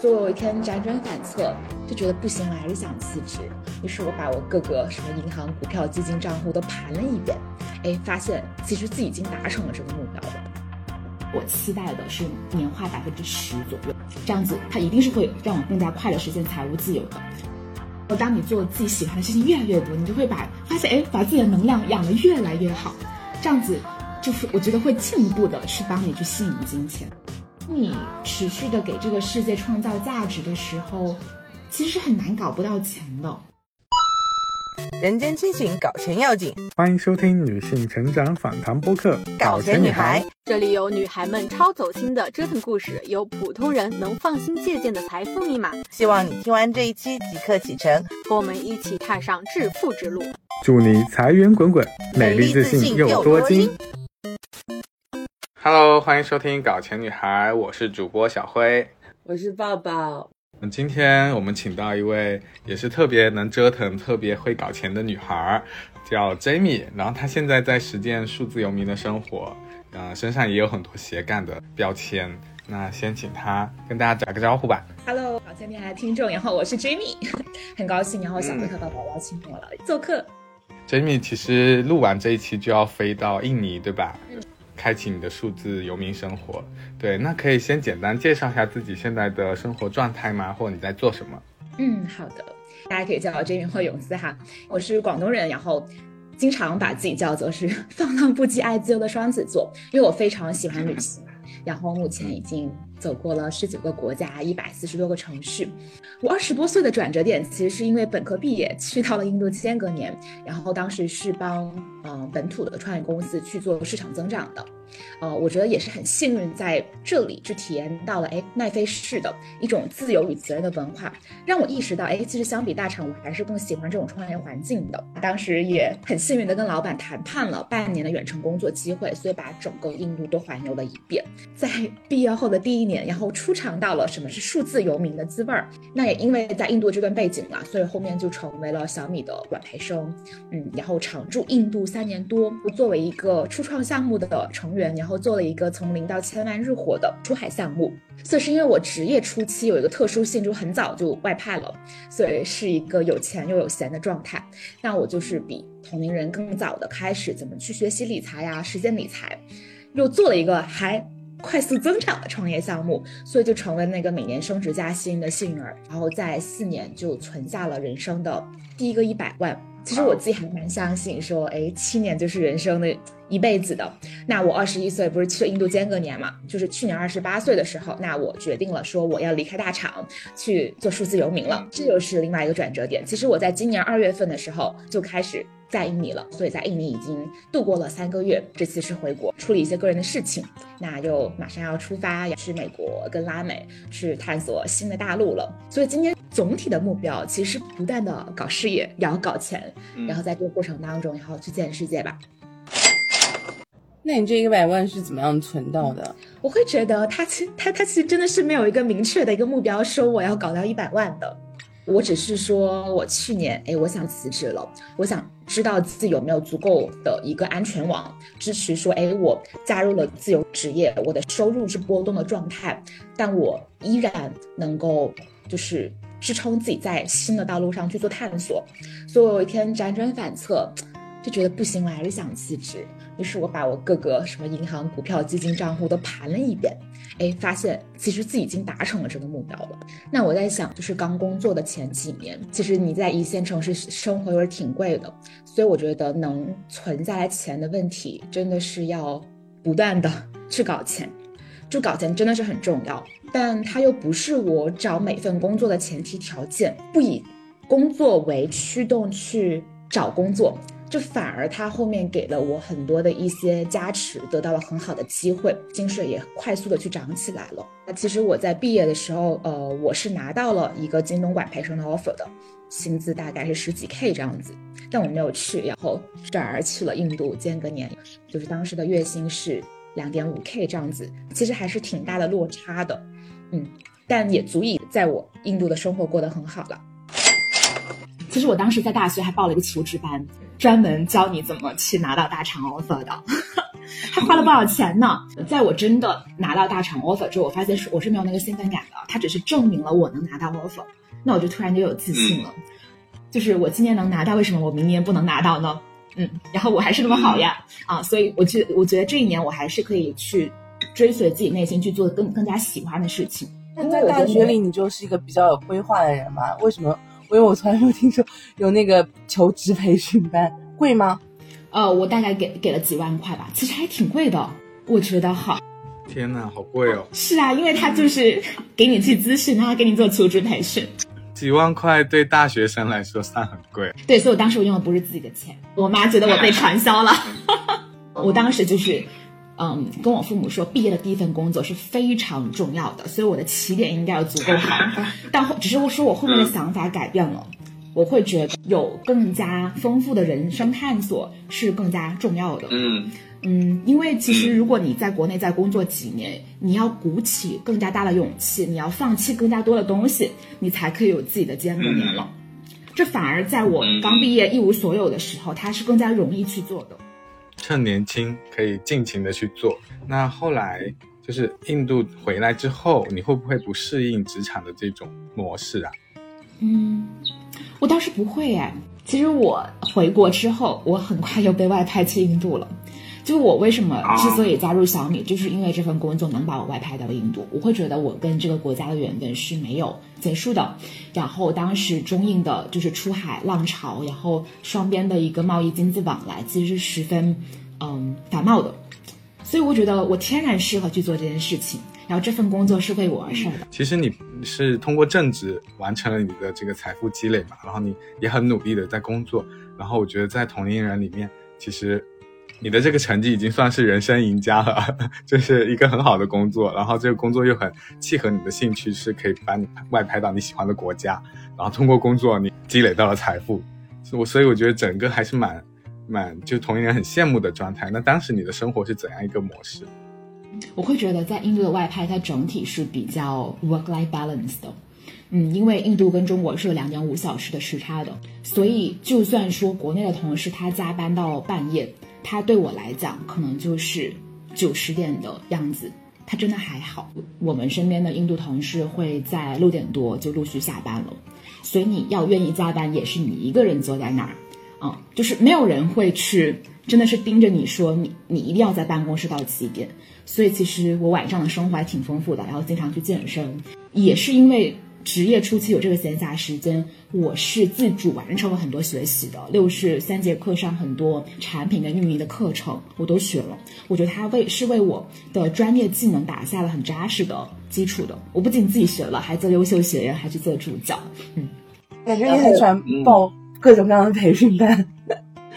所以有一天辗转反侧，就觉得不行，我还是想辞职。于是我把我各个什么银行、股票、基金账户都盘了一遍，哎，发现其实自己已经达成了这个目标了。我期待的是年化百分之十左右，这样子它一定是会让我更加快的实现财务自由的。而当你做自己喜欢的事情越来越多，你就会把发现，哎，把自己的能量养得越来越好，这样子就是我觉得会进一步的去帮你去吸引金钱。你持续的给这个世界创造价值的时候，其实是很难搞不到钱的。人间清醒，搞钱要紧。欢迎收听女性成长访谈播客《搞钱女孩》，这里有女孩们超走心的折腾故事，有普通人能放心借鉴的财富密码。希望你听完这一期即刻启程，和我们一起踏上致富之路。祝你财源滚滚，美丽自信又多金。Hello，欢迎收听《搞钱女孩》，我是主播小辉，我是抱抱。嗯，今天我们请到一位也是特别能折腾、特别会搞钱的女孩，叫 Jamie。然后她现在在实践数字游民的生活，呃，身上也有很多斜杠的标签。那先请她跟大家打个招呼吧。Hello，搞钱女孩听众，然后我是 Jamie，很高兴，然后小辉和宝宝邀请我来做客。Jamie，其实录完这一期就要飞到印尼，对吧？嗯。开启你的数字游民生活，对，那可以先简单介绍一下自己现在的生活状态吗？或者你在做什么？嗯，好的，大家可以叫我 Jamie 或永思哈，我是广东人，然后经常把自己叫做是放浪不羁、爱自由的双子座，因为我非常喜欢旅行，然后目前已经。走过了十九个国家，一百四十多个城市。我二十多岁的转折点，其实是因为本科毕业去到了印度间隔年，然后当时是帮嗯本土的创业公司去做市场增长的。呃，我觉得也是很幸运，在这里去体验到了哎奈飞式的一种自由与责任的文化，让我意识到哎，其实相比大厂，我还是更喜欢这种创业环境的。当时也很幸运的跟老板谈判了半年的远程工作机会，所以把整个印度都环游了一遍。在毕业后的第一年，然后初尝到了什么是数字游民的滋味儿。那也因为在印度这段背景嘛，所以后面就成为了小米的管培生，嗯，然后常驻印度三年多，作为一个初创项目的成员。然后做了一个从零到千万日活的出海项目，所以是因为我职业初期有一个特殊性，就很早就外派了，所以是一个有钱又有闲的状态。那我就是比同龄人更早的开始怎么去学习理财呀，实践理财，又做了一个还快速增长的创业项目，所以就成为那个每年升职加薪的幸运儿。然后在四年就存下了人生的第一个一百万。其实我自己还蛮相信，说，哎，七年就是人生的一辈子的。那我二十一岁不是去了印度间隔年嘛？就是去年二十八岁的时候，那我决定了说我要离开大厂去做数字游民了。这就是另外一个转折点。其实我在今年二月份的时候就开始在印尼了，所以在印尼已经度过了三个月。这次是回国处理一些个人的事情，那又马上要出发去美国跟拉美去探索新的大陆了。所以今天。总体的目标其实不断的搞事业，然后搞钱，然后在这个过程当中，然后去见世界吧。那你这一百万是怎么样存到的？我会觉得他其他他其实真的是没有一个明确的一个目标，说我要搞到一百万的。我只是说我去年哎，我想辞职了，我想知道自己有没有足够的一个安全网支持，说哎，我加入了自由职业，我的收入是波动的状态，但我依然能够就是。支撑自己在新的道路上去做探索，所以我有一天辗转反侧，就觉得不行，我还是想辞职。于是我把我各个什么银行、股票、基金账户都盘了一遍，哎，发现其实自己已经达成了这个目标了。那我在想，就是刚工作的前几年，其实你在一线城市生活又是挺贵的，所以我觉得能存下来钱的问题，真的是要不断的去搞钱。就搞钱真的是很重要，但它又不是我找每份工作的前提条件。不以工作为驱动去找工作，这反而它后面给了我很多的一些加持，得到了很好的机会，薪水也快速的去涨起来了。那其实我在毕业的时候，呃，我是拿到了一个京东管培生的 offer 的，薪资大概是十几 k 这样子，但我没有去，然后转而去了印度间隔年，就是当时的月薪是。两点五 K 这样子，其实还是挺大的落差的，嗯，但也足以在我印度的生活过得很好了。其实我当时在大学还报了一个求职班，专门教你怎么去拿到大厂 offer 的。他花了不少钱呢？在我真的拿到大厂 offer 之后，我发现是我是没有那个兴奋感的，他只是证明了我能拿到 offer，那我就突然就有自信了。就是我今年能拿到，为什么我明年不能拿到呢？嗯，然后我还是那么好呀，啊，所以我觉我觉得这一年我还是可以去追随自己内心去做更更加喜欢的事情。那在大学里，你就是一个比较有规划的人嘛？为什么？因为我从来没有听说有那个求职培训班，贵吗？呃，我大概给给了几万块吧，其实还挺贵的，我觉得好。天呐，好贵哦！是啊，因为他就是给你去咨询，他给你做求职培训。几万块对大学生来说算很贵。对，所以我当时我用的不是自己的钱，我妈觉得我被传销了。我当时就是，嗯，跟我父母说，毕业的第一份工作是非常重要的，所以我的起点应该要足够好。但后只是我说我后面的想法改变了，我会觉得有更加丰富的人生探索是更加重要的。嗯。嗯，因为其实如果你在国内再工作几年，你要鼓起更加大的勇气，你要放弃更加多的东西，你才可以有自己的肩更年了。这反而在我刚毕业一无所有的时候，它是更加容易去做的。趁年轻可以尽情的去做。那后来就是印度回来之后，你会不会不适应职场的这种模式啊？嗯，我倒是不会哎。其实我回国之后，我很快就被外派去印度了。就我为什么之所以加入小米，就是因为这份工作能把我外派到印度。我会觉得我跟这个国家的缘分是没有结束的。然后当时中印的就是出海浪潮，然后双边的一个贸易经济往来其实是十分嗯繁茂的，所以我觉得我天然适合去做这件事情。然后这份工作是为我而生的。其实你是通过正职完成了你的这个财富积累嘛，然后你也很努力的在工作。然后我觉得在同龄人里面，其实。你的这个成绩已经算是人生赢家了，这是一个很好的工作，然后这个工作又很契合你的兴趣，是可以把你外派到你喜欢的国家，然后通过工作你积累到了财富，我所以我觉得整个还是蛮蛮就同龄人很羡慕的状态。那当时你的生活是怎样一个模式？我会觉得在印度的外派，它整体是比较 work-life balance 的，嗯，因为印度跟中国是有两点五小时的时差的，所以就算说国内的同事他加班到半夜。他对我来讲，可能就是九十点的样子，他真的还好。我们身边的印度同事会在六点多就陆续下班了，所以你要愿意加班，也是你一个人坐在那儿，啊，就是没有人会去，真的是盯着你说你你一定要在办公室到几点。所以其实我晚上的生活还挺丰富的，然后经常去健身，也是因为。职业初期有这个闲暇时间，我是自主完成了很多学习的。六是三节课上很多产品跟运营的课程，我都学了。我觉得它为是为我的专业技能打下了很扎实的基础的。我不仅自己学了，还做优秀学员，还去做助教。嗯，感觉你很喜欢报各种各样的培训班。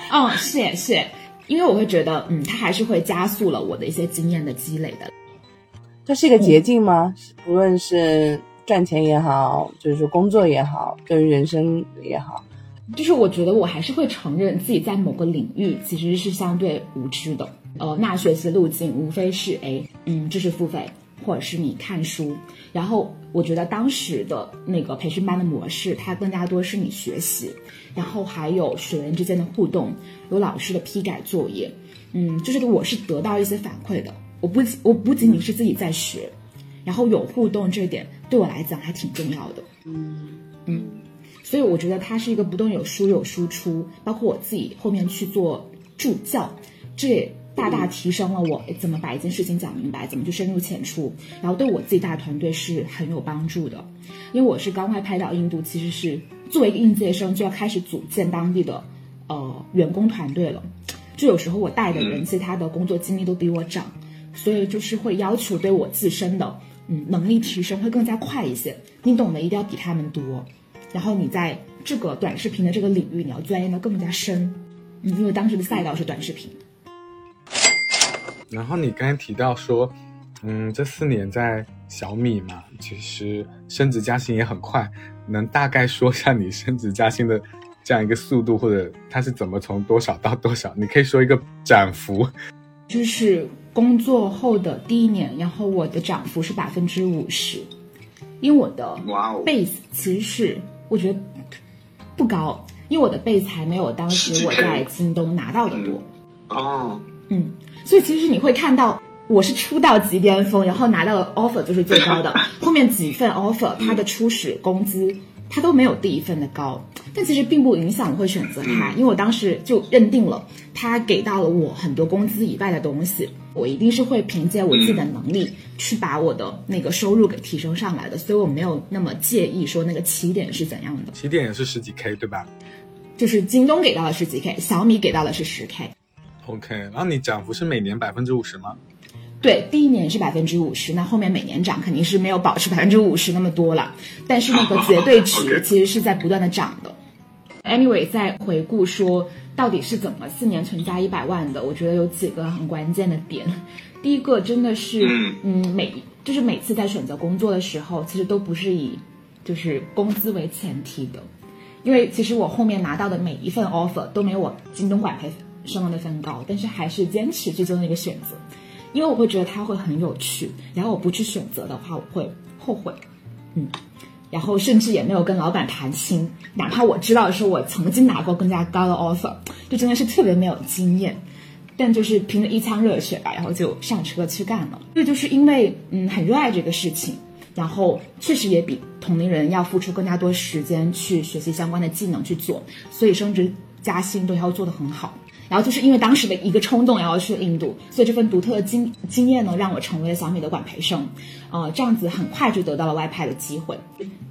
嗯，是是，因为我会觉得，嗯，它还是会加速了我的一些经验的积累的。这是一个捷径吗？不论是。赚钱也好，就是工作也好，跟人生也好，就是我觉得我还是会承认自己在某个领域其实是相对无知的。呃，那学习路径无非是哎，嗯，知识付费，或者是你看书。然后我觉得当时的那个培训班的模式，它更加多是你学习，然后还有学员之间的互动，有老师的批改作业，嗯，就是我是得到一些反馈的。我不我不仅仅是自己在学。然后有互动，这点对我来讲还挺重要的。嗯嗯，所以我觉得它是一个不断有输有输出，包括我自己后面去做助教，这也大大提升了我怎么把一件事情讲明白，怎么去深入浅出，然后对我自己大团队是很有帮助的。因为我是刚外派到印度，其实是作为一个应届生就要开始组建当地的呃员工团队了。就有时候我带的人，其实他的工作经历都比我长，所以就是会要求对我自身的。嗯，能力提升会更加快一些，你懂的一定要比他们多，然后你在这个短视频的这个领域，你要钻研的更加深，因为当时的赛道是短视频。然后你刚才提到说，嗯，这四年在小米嘛，其实升职加薪也很快，能大概说一下你升职加薪的这样一个速度，或者它是怎么从多少到多少？你可以说一个涨幅，就是。工作后的第一年，然后我的涨幅是百分之五十，因为我的 base 其实是我觉得不高，因为我的 base 还没有当时我在京东拿到的多。哦，嗯，所以其实你会看到。我是出道即巅峰，然后拿到的 offer 就是最高的，后面几份 offer 它的初始工资它都没有第一份的高，但其实并不影响我会选择它，因为我当时就认定了他给到了我很多工资以外的东西，我一定是会凭借我自己的能力去把我的那个收入给提升上来的，所以我没有那么介意说那个起点是怎样的，起点也是十几 K 对吧？就是京东给到的十几 K，小米给到的是十 K。OK，然后你涨幅是每年百分之五十吗？对，第一年是百分之五十，那后面每年涨肯定是没有保持百分之五十那么多了，但是那个 绝对值其实是在不断的涨的。Anyway，再回顾说到底是怎么四年存家一百万的，我觉得有几个很关键的点。第一个真的是，嗯，每就是每次在选择工作的时候，其实都不是以就是工资为前提的，因为其实我后面拿到的每一份 offer 都没有我京东管培生的那份高，但是还是坚持去做那个选择。因为我会觉得它会很有趣，然后我不去选择的话，我会后悔，嗯，然后甚至也没有跟老板谈心，哪怕我知道是我曾经拿过更加高的 offer，就真的是特别没有经验，但就是凭着一腔热血吧，然后就上车去干了。这就是因为嗯很热爱这个事情，然后确实也比同龄人要付出更加多时间去学习相关的技能去做，所以升职加薪都要做得很好。然后就是因为当时的一个冲动，然后去了印度，所以这份独特的经经验呢，让我成为了小米的管培生，呃，这样子很快就得到了外派的机会。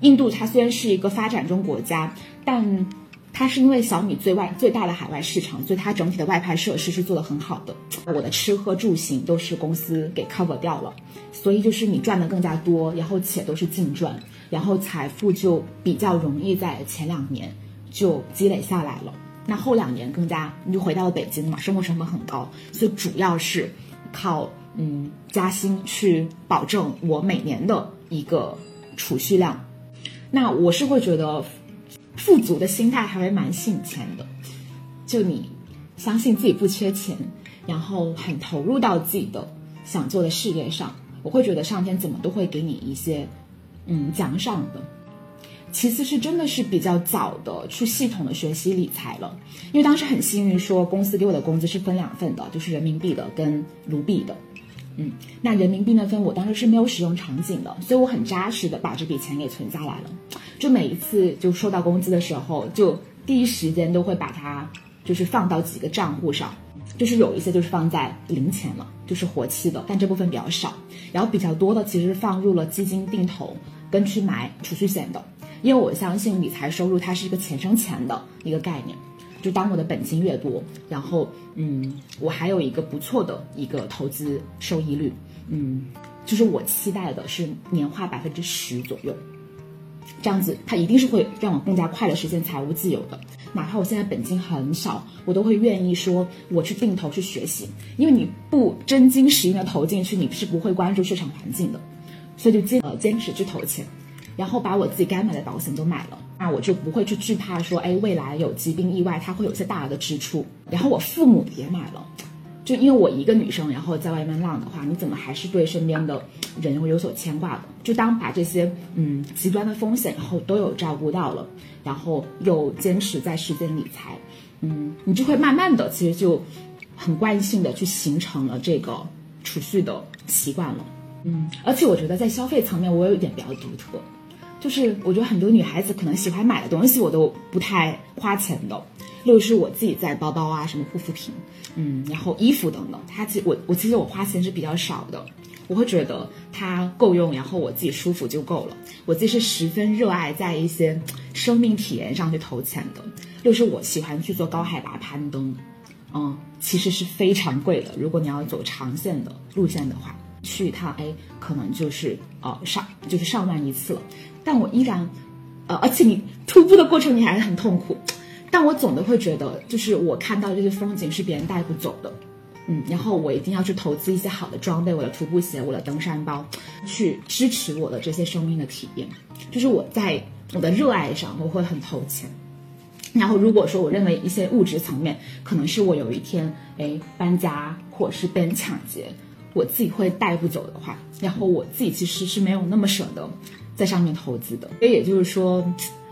印度它虽然是一个发展中国家，但它是因为小米最外最大的海外市场，所以它整体的外派设施是做的很好的。我的吃喝住行都是公司给 cover 掉了，所以就是你赚的更加多，然后且都是净赚，然后财富就比较容易在前两年就积累下来了。那后两年更加，你就回到了北京嘛，生活成本很高，所以主要是靠嗯加薪去保证我每年的一个储蓄量。那我是会觉得富足的心态还会蛮省钱的，就你相信自己不缺钱，然后很投入到自己的想做的事业上，我会觉得上天怎么都会给你一些嗯奖赏的。其次是真的是比较早的去系统的学习理财了，因为当时很幸运，说公司给我的工资是分两份的，就是人民币的跟卢比的，嗯，那人民币那份我当时是没有使用场景的，所以我很扎实的把这笔钱给存下来了，就每一次就收到工资的时候，就第一时间都会把它就是放到几个账户上，就是有一些就是放在零钱了，就是活期的，但这部分比较少，然后比较多的其实放入了基金定投跟去买储蓄险的。因为我相信理财收入它是一个钱生钱的一个概念，就当我的本金越多，然后嗯，我还有一个不错的一个投资收益率，嗯，就是我期待的是年化百分之十左右，这样子它一定是会让我更加快的实现财务自由的。哪怕我现在本金很少，我都会愿意说我去定投去学习，因为你不真金实银的投进去，你是不会关注市场环境的，所以就坚呃坚持去投钱。然后把我自己该买的保险都买了，那我就不会去惧怕说，哎，未来有疾病意外，它会有一些大的支出。然后我父母也买了，就因为我一个女生，然后在外面浪的话，你怎么还是对身边的人会有所牵挂的？就当把这些嗯极端的风险，然后都有照顾到了，然后又坚持在实践理财，嗯，你就会慢慢的，其实就很惯性的去形成了这个储蓄的习惯了，嗯，而且我觉得在消费层面，我有一点比较独特。就是我觉得很多女孩子可能喜欢买的东西，我都不太花钱的。例如是我自己在包包啊，什么护肤品，嗯，然后衣服等等，它其实我我其实我花钱是比较少的。我会觉得它够用，然后我自己舒服就够了。我自己是十分热爱在一些生命体验上去投钱的。例如是我喜欢去做高海拔攀登，嗯，其实是非常贵的。如果你要走长线的路线的话，去一趟，哎，可能就是呃上就是上万一次了。但我依然，呃，而且你徒步的过程你还是很痛苦，但我总的会觉得，就是我看到这些风景是别人带不走的，嗯，然后我一定要去投资一些好的装备，我的徒步鞋，我的登山包，去支持我的这些生命的体验，就是我在我的热爱上我会很投钱，然后如果说我认为一些物质层面可能是我有一天哎搬家或者是被人抢劫，我自己会带不走的话，然后我自己其实是没有那么舍得。在上面投资的，所以也就是说，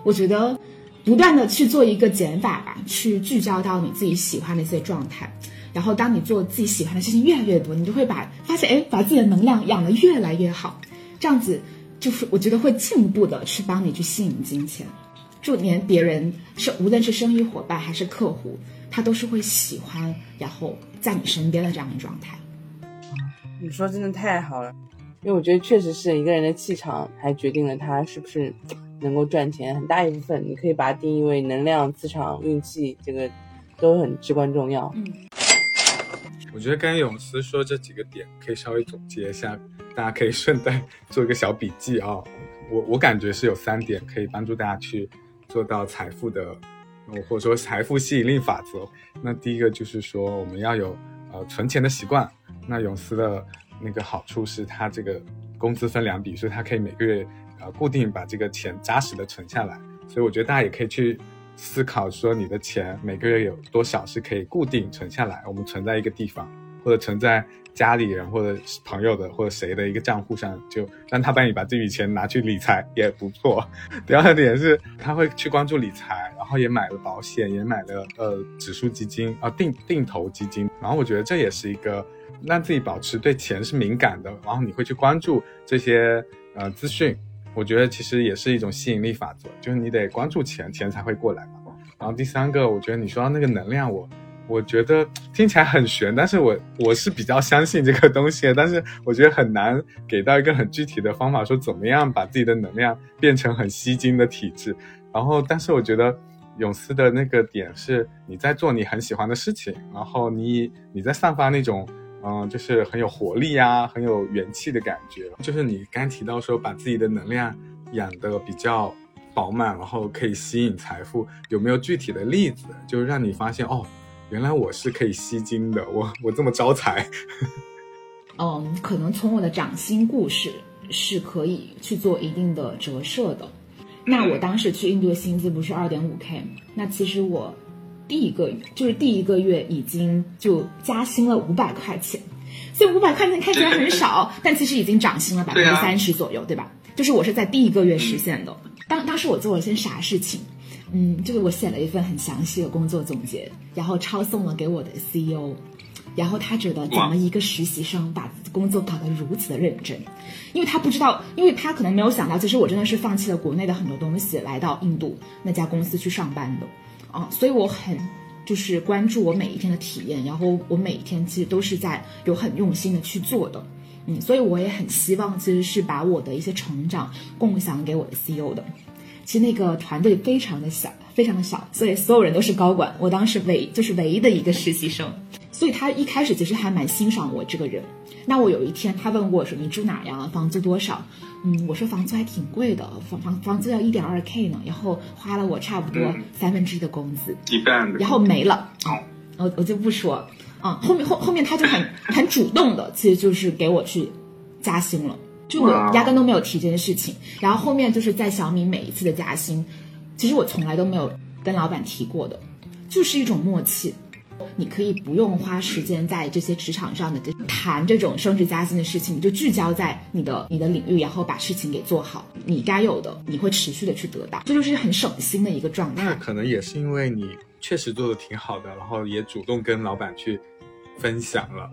我觉得不断的去做一个减法吧，去聚焦到你自己喜欢的一些状态，然后当你做自己喜欢的事情越来越多，你就会把发现，哎，把自己的能量养得越来越好，这样子就是我觉得会进一步的去帮你去吸引金钱，就连别人是无论是生意伙伴还是客户，他都是会喜欢，然后在你身边的这样的状态。你说真的太好了，因为我觉得确实是一个人的气场，还决定了他是不是能够赚钱，很大一部分你可以把它定义为能量、磁场、运气，这个都很至关重要。嗯，我觉得刚才永思说这几个点可以稍微总结一下，大家可以顺带 做一个小笔记啊。我我感觉是有三点可以帮助大家去做到财富的，或者说财富吸引力法则。那第一个就是说我们要有呃存钱的习惯。那永思的那个好处是，他这个工资分两笔，所以他可以每个月呃固定把这个钱扎实的存下来。所以我觉得大家也可以去思考说，你的钱每个月有多少是可以固定存下来，我们存在一个地方，或者存在家里人或者朋友的或者谁的一个账户上，就让他帮你把这笔钱拿去理财也不错。第二点是，他会去关注理财，然后也买了保险，也买了呃指数基金啊定定投基金，然后我觉得这也是一个。让自己保持对钱是敏感的，然后你会去关注这些呃资讯，我觉得其实也是一种吸引力法则，就是你得关注钱，钱才会过来嘛。然后第三个，我觉得你说到那个能量，我我觉得听起来很玄，但是我我是比较相信这个东西，但是我觉得很难给到一个很具体的方法，说怎么样把自己的能量变成很吸金的体质。然后，但是我觉得永思的那个点是你在做你很喜欢的事情，然后你你在散发那种。嗯，就是很有活力呀，很有元气的感觉。就是你刚提到说，把自己的能量养得比较饱满，然后可以吸引财富，有没有具体的例子，就让你发现哦，原来我是可以吸金的，我我这么招财。嗯，可能从我的掌心故事是可以去做一定的折射的。那我当时去印度的薪资不是二点五 k，那其实我。第一个月就是第一个月已经就加薪了五百块钱，所以五百块钱 看起来很少，但其实已经涨薪了百分之三十左右，对吧？就是我是在第一个月实现的。当当时我做了些啥事情？嗯，就是我写了一份很详细的工作总结，然后抄送了给我的 CEO，然后他觉得怎么一个实习生把工作搞得如此的认真？因为他不知道，因为他可能没有想到，其实我真的是放弃了国内的很多东西，来到印度那家公司去上班的。啊，所以我很就是关注我每一天的体验，然后我每一天其实都是在有很用心的去做的，嗯，所以我也很希望其实是把我的一些成长共享给我的 CEO 的。其实那个团队非常的小，非常的小，所以所有人都是高管，我当时唯就是唯一的一个实习生，所以他一开始其实还蛮欣赏我这个人。那我有一天他问我说：“你住哪呀？房租多少？”嗯，我说房租还挺贵的，房房房租要一点二 k 呢，然后花了我差不多三分之一的工资，一半，然后没了。哦，我我就不说，啊，后面后后面他就很 很主动的，其实就是给我去加薪了，就我压根都没有提这件事情。然后后面就是在小米每一次的加薪，其实我从来都没有跟老板提过的，就是一种默契。你可以不用花时间在这些职场上的谈这种升职加薪的事情，你就聚焦在你的你的领域，然后把事情给做好。你该有的，你会持续的去得到，这就是很省心的一个状态。那可能也是因为你确实做的挺好的，然后也主动跟老板去分享了，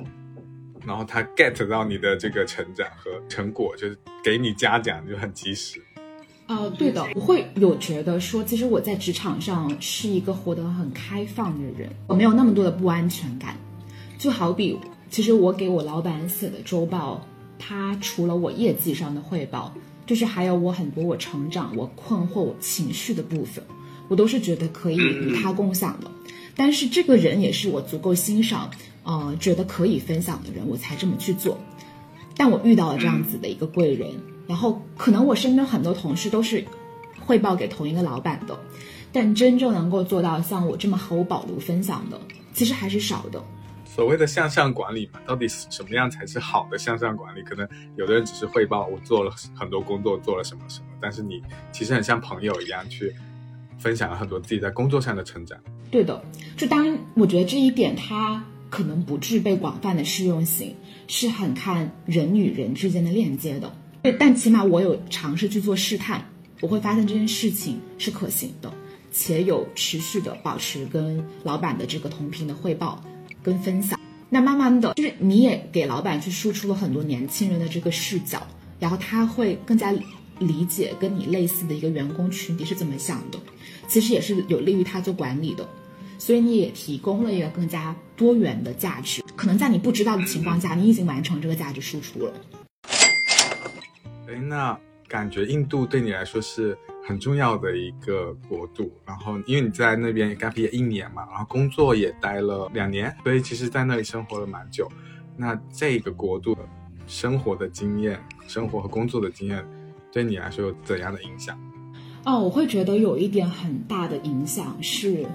然后他 get 到你的这个成长和成果，就是给你嘉奖，就很及时。呃，对的，我会有觉得说，其实我在职场上是一个活得很开放的人，我没有那么多的不安全感。就好比，其实我给我老板写的周报，他除了我业绩上的汇报，就是还有我很多我成长、我困惑、我情绪的部分，我都是觉得可以与他共享的。但是这个人也是我足够欣赏，呃，觉得可以分享的人，我才这么去做。但我遇到了这样子的一个贵人。然后可能我身边很多同事都是汇报给同一个老板的，但真正能够做到像我这么毫无保留分享的，其实还是少的。所谓的向上管理嘛，到底什么样才是好的向上管理？可能有的人只是汇报我做了很多工作，做了什么什么，但是你其实很像朋友一样去分享了很多自己在工作上的成长。对的，就当我觉得这一点它可能不具备广泛的适用性，是很看人与人之间的链接的。但起码我有尝试去做试探，我会发现这件事情是可行的，且有持续的保持跟老板的这个同频的汇报，跟分享。那慢慢的，就是你也给老板去输出了很多年轻人的这个视角，然后他会更加理解跟你类似的一个员工群体是怎么想的，其实也是有利于他做管理的。所以你也提供了一个更加多元的价值，可能在你不知道的情况下，你已经完成这个价值输出了。哎，那感觉印度对你来说是很重要的一个国度，然后因为你在那边刚毕业一年嘛，然后工作也待了两年，所以其实在那里生活了蛮久。那这个国度的生活的经验、生活和工作的经验，对你来说有怎样的影响？哦，我会觉得有一点很大的影响是。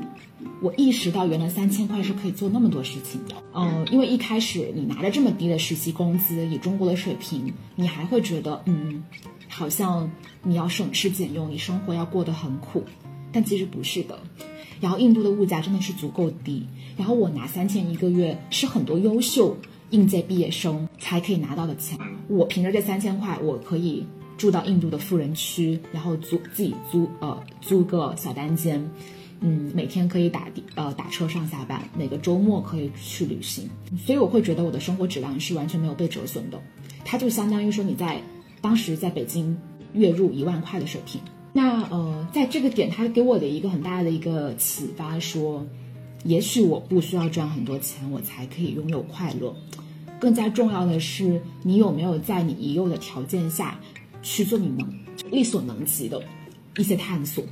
我意识到，原来三千块是可以做那么多事情的。嗯，因为一开始你拿着这么低的实习工资，以中国的水平，你还会觉得，嗯，好像你要省吃俭用，你生活要过得很苦。但其实不是的。然后印度的物价真的是足够低。然后我拿三千一个月，是很多优秀应届毕业生才可以拿到的钱。我凭着这三千块，我可以住到印度的富人区，然后租自己租呃租个小单间。嗯，每天可以打的呃打车上下班，每个周末可以去旅行，所以我会觉得我的生活质量是完全没有被折损的。它就相当于说你在当时在北京月入一万块的水平。那呃，在这个点，它给我的一个很大的一个启发，说，也许我不需要赚很多钱，我才可以拥有快乐。更加重要的是，你有没有在你已有的条件下去做你能力所能及的一些探索。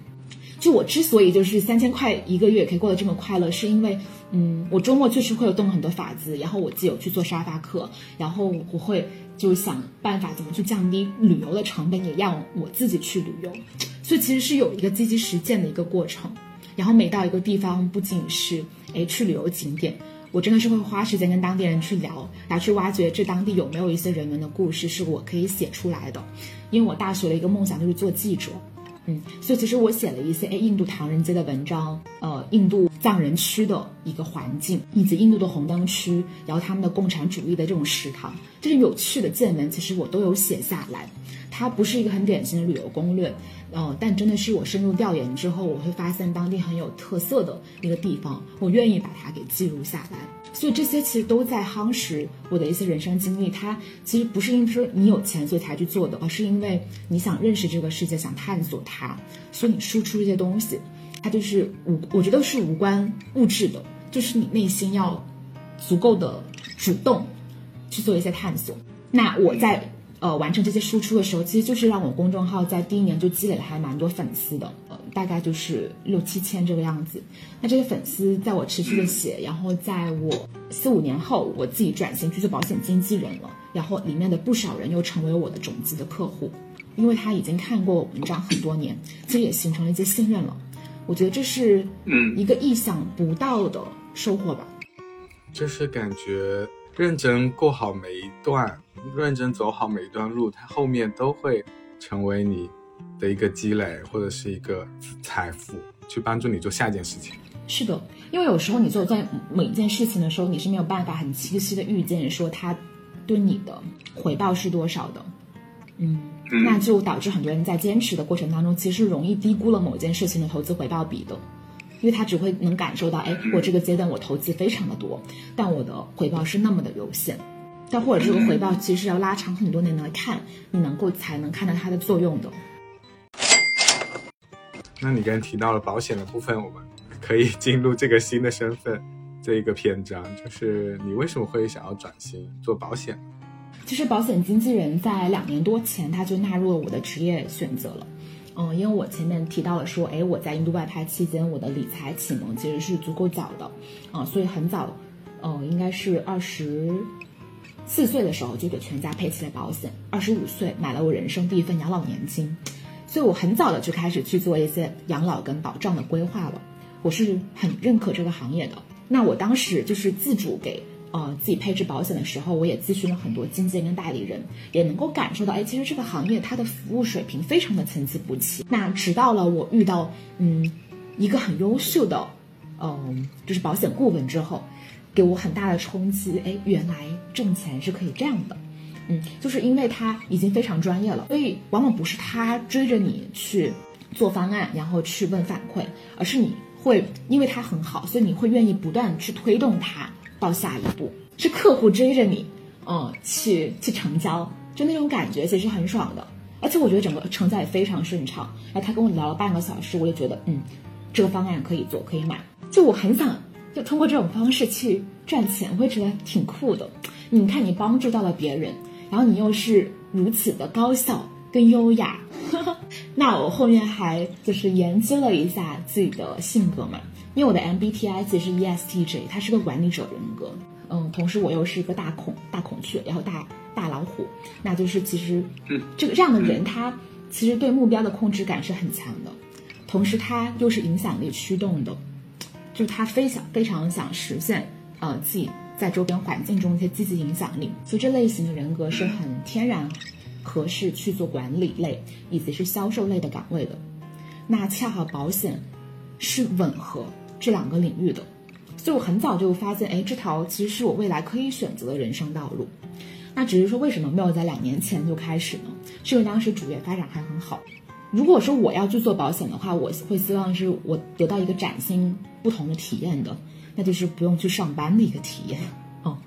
就我之所以就是三千块一个月可以过得这么快乐，是因为，嗯，我周末确实会有动很多法子，然后我既有去做沙发课，然后我会就想办法怎么去降低旅游的成本，也让我自己去旅游，所以其实是有一个积极实践的一个过程。然后每到一个地方，不仅是哎去旅游景点，我真的是会花时间跟当地人去聊，然后去挖掘这当地有没有一些人文的故事是我可以写出来的。因为我大学的一个梦想就是做记者。嗯，所以其实我写了一些哎，印度唐人街的文章，呃，印度藏人区的一个环境，以及印度的红灯区，然后他们的共产主义的这种食堂，这些有趣的见闻，其实我都有写下来。它不是一个很典型的旅游攻略，呃，但真的是我深入调研之后，我会发现当地很有特色的一个地方，我愿意把它给记录下来。所以这些其实都在夯实我的一些人生经历。它其实不是因为说你有钱所以才去做的，而是因为你想认识这个世界，想探索它，所以你输出这些东西，它就是无，我觉得是无关物质的，就是你内心要足够的主动去做一些探索。那我在。呃，完成这些输出的时候，其实就是让我公众号在第一年就积累了还蛮多粉丝的，呃，大概就是六七千这个样子。那这些粉丝在我持续的写，然后在我四五年后，我自己转型去做保险经纪人了，然后里面的不少人又成为我的种子的客户，因为他已经看过我文章很多年，其实也形成了一些信任了。我觉得这是嗯一个意想不到的收获吧。就是感觉认真过好每一段。认真走好每一段路，它后面都会成为你的一个积累，或者是一个财富，去帮助你做下一件事情。是的，因为有时候你做在某一件事情的时候，你是没有办法很清晰的预见说它对你的回报是多少的。嗯，那就导致很多人在坚持的过程当中，其实容易低估了某件事情的投资回报比的，因为他只会能感受到，哎，我这个阶段我投资非常的多，但我的回报是那么的有限。但或者这个回报其实要拉长很多年来看，你能够才能看到它的作用的。那你刚才提到了保险的部分，我们可以进入这个新的身份这一个篇章，就是你为什么会想要转型做保险？其实保险经纪人在两年多前他就纳入了我的职业选择了。嗯，因为我前面提到了说，哎，我在印度外派期间，我的理财启蒙其实是足够早的，啊，所以很早，嗯，应该是二十。四岁的时候就给全家配齐了保险，二十五岁买了我人生第一份养老年金，所以我很早的就开始去做一些养老跟保障的规划了。我是很认可这个行业的。那我当时就是自主给呃自己配置保险的时候，我也咨询了很多经纪人跟代理人，也能够感受到，哎，其实这个行业它的服务水平非常的参差不齐。那直到了我遇到嗯一个很优秀的嗯就是保险顾问之后。给我很大的冲击，哎，原来挣钱是可以这样的，嗯，就是因为他已经非常专业了，所以往往不是他追着你去做方案，然后去问反馈，而是你会因为他很好，所以你会愿意不断去推动他到下一步，是客户追着你，嗯，去去成交，就那种感觉其实很爽的。而且我觉得整个成交也非常顺畅。哎，他跟我聊了半个小时，我也觉得，嗯，这个方案可以做，可以买。就我很想就通过这种方式去赚钱，我会觉得挺酷的。你看，你帮助到了别人，然后你又是如此的高效跟优雅。那我后面还就是研究了一下自己的性格嘛，因为我的 MBTI 其实是 ESTJ，它是个管理者人格。嗯，同时我又是一个大孔大孔雀，然后大大老虎，那就是其实这个这样的人，他其实对目标的控制感是很强的，同时他又是影响力驱动的，就是他非常非常想实现呃自己在周边环境中一些积极影响力，所以这类型的人格是很天然合适去做管理类以及是销售类的岗位的。那恰好保险是吻合这两个领域的。所以我很早就发现，哎，这条其实是我未来可以选择的人生道路。那只是说，为什么没有在两年前就开始呢？是因为当时主业发展还很好。如果说我要去做保险的话，我会希望是我得到一个崭新不同的体验的，那就是不用去上班的一个体验。哦，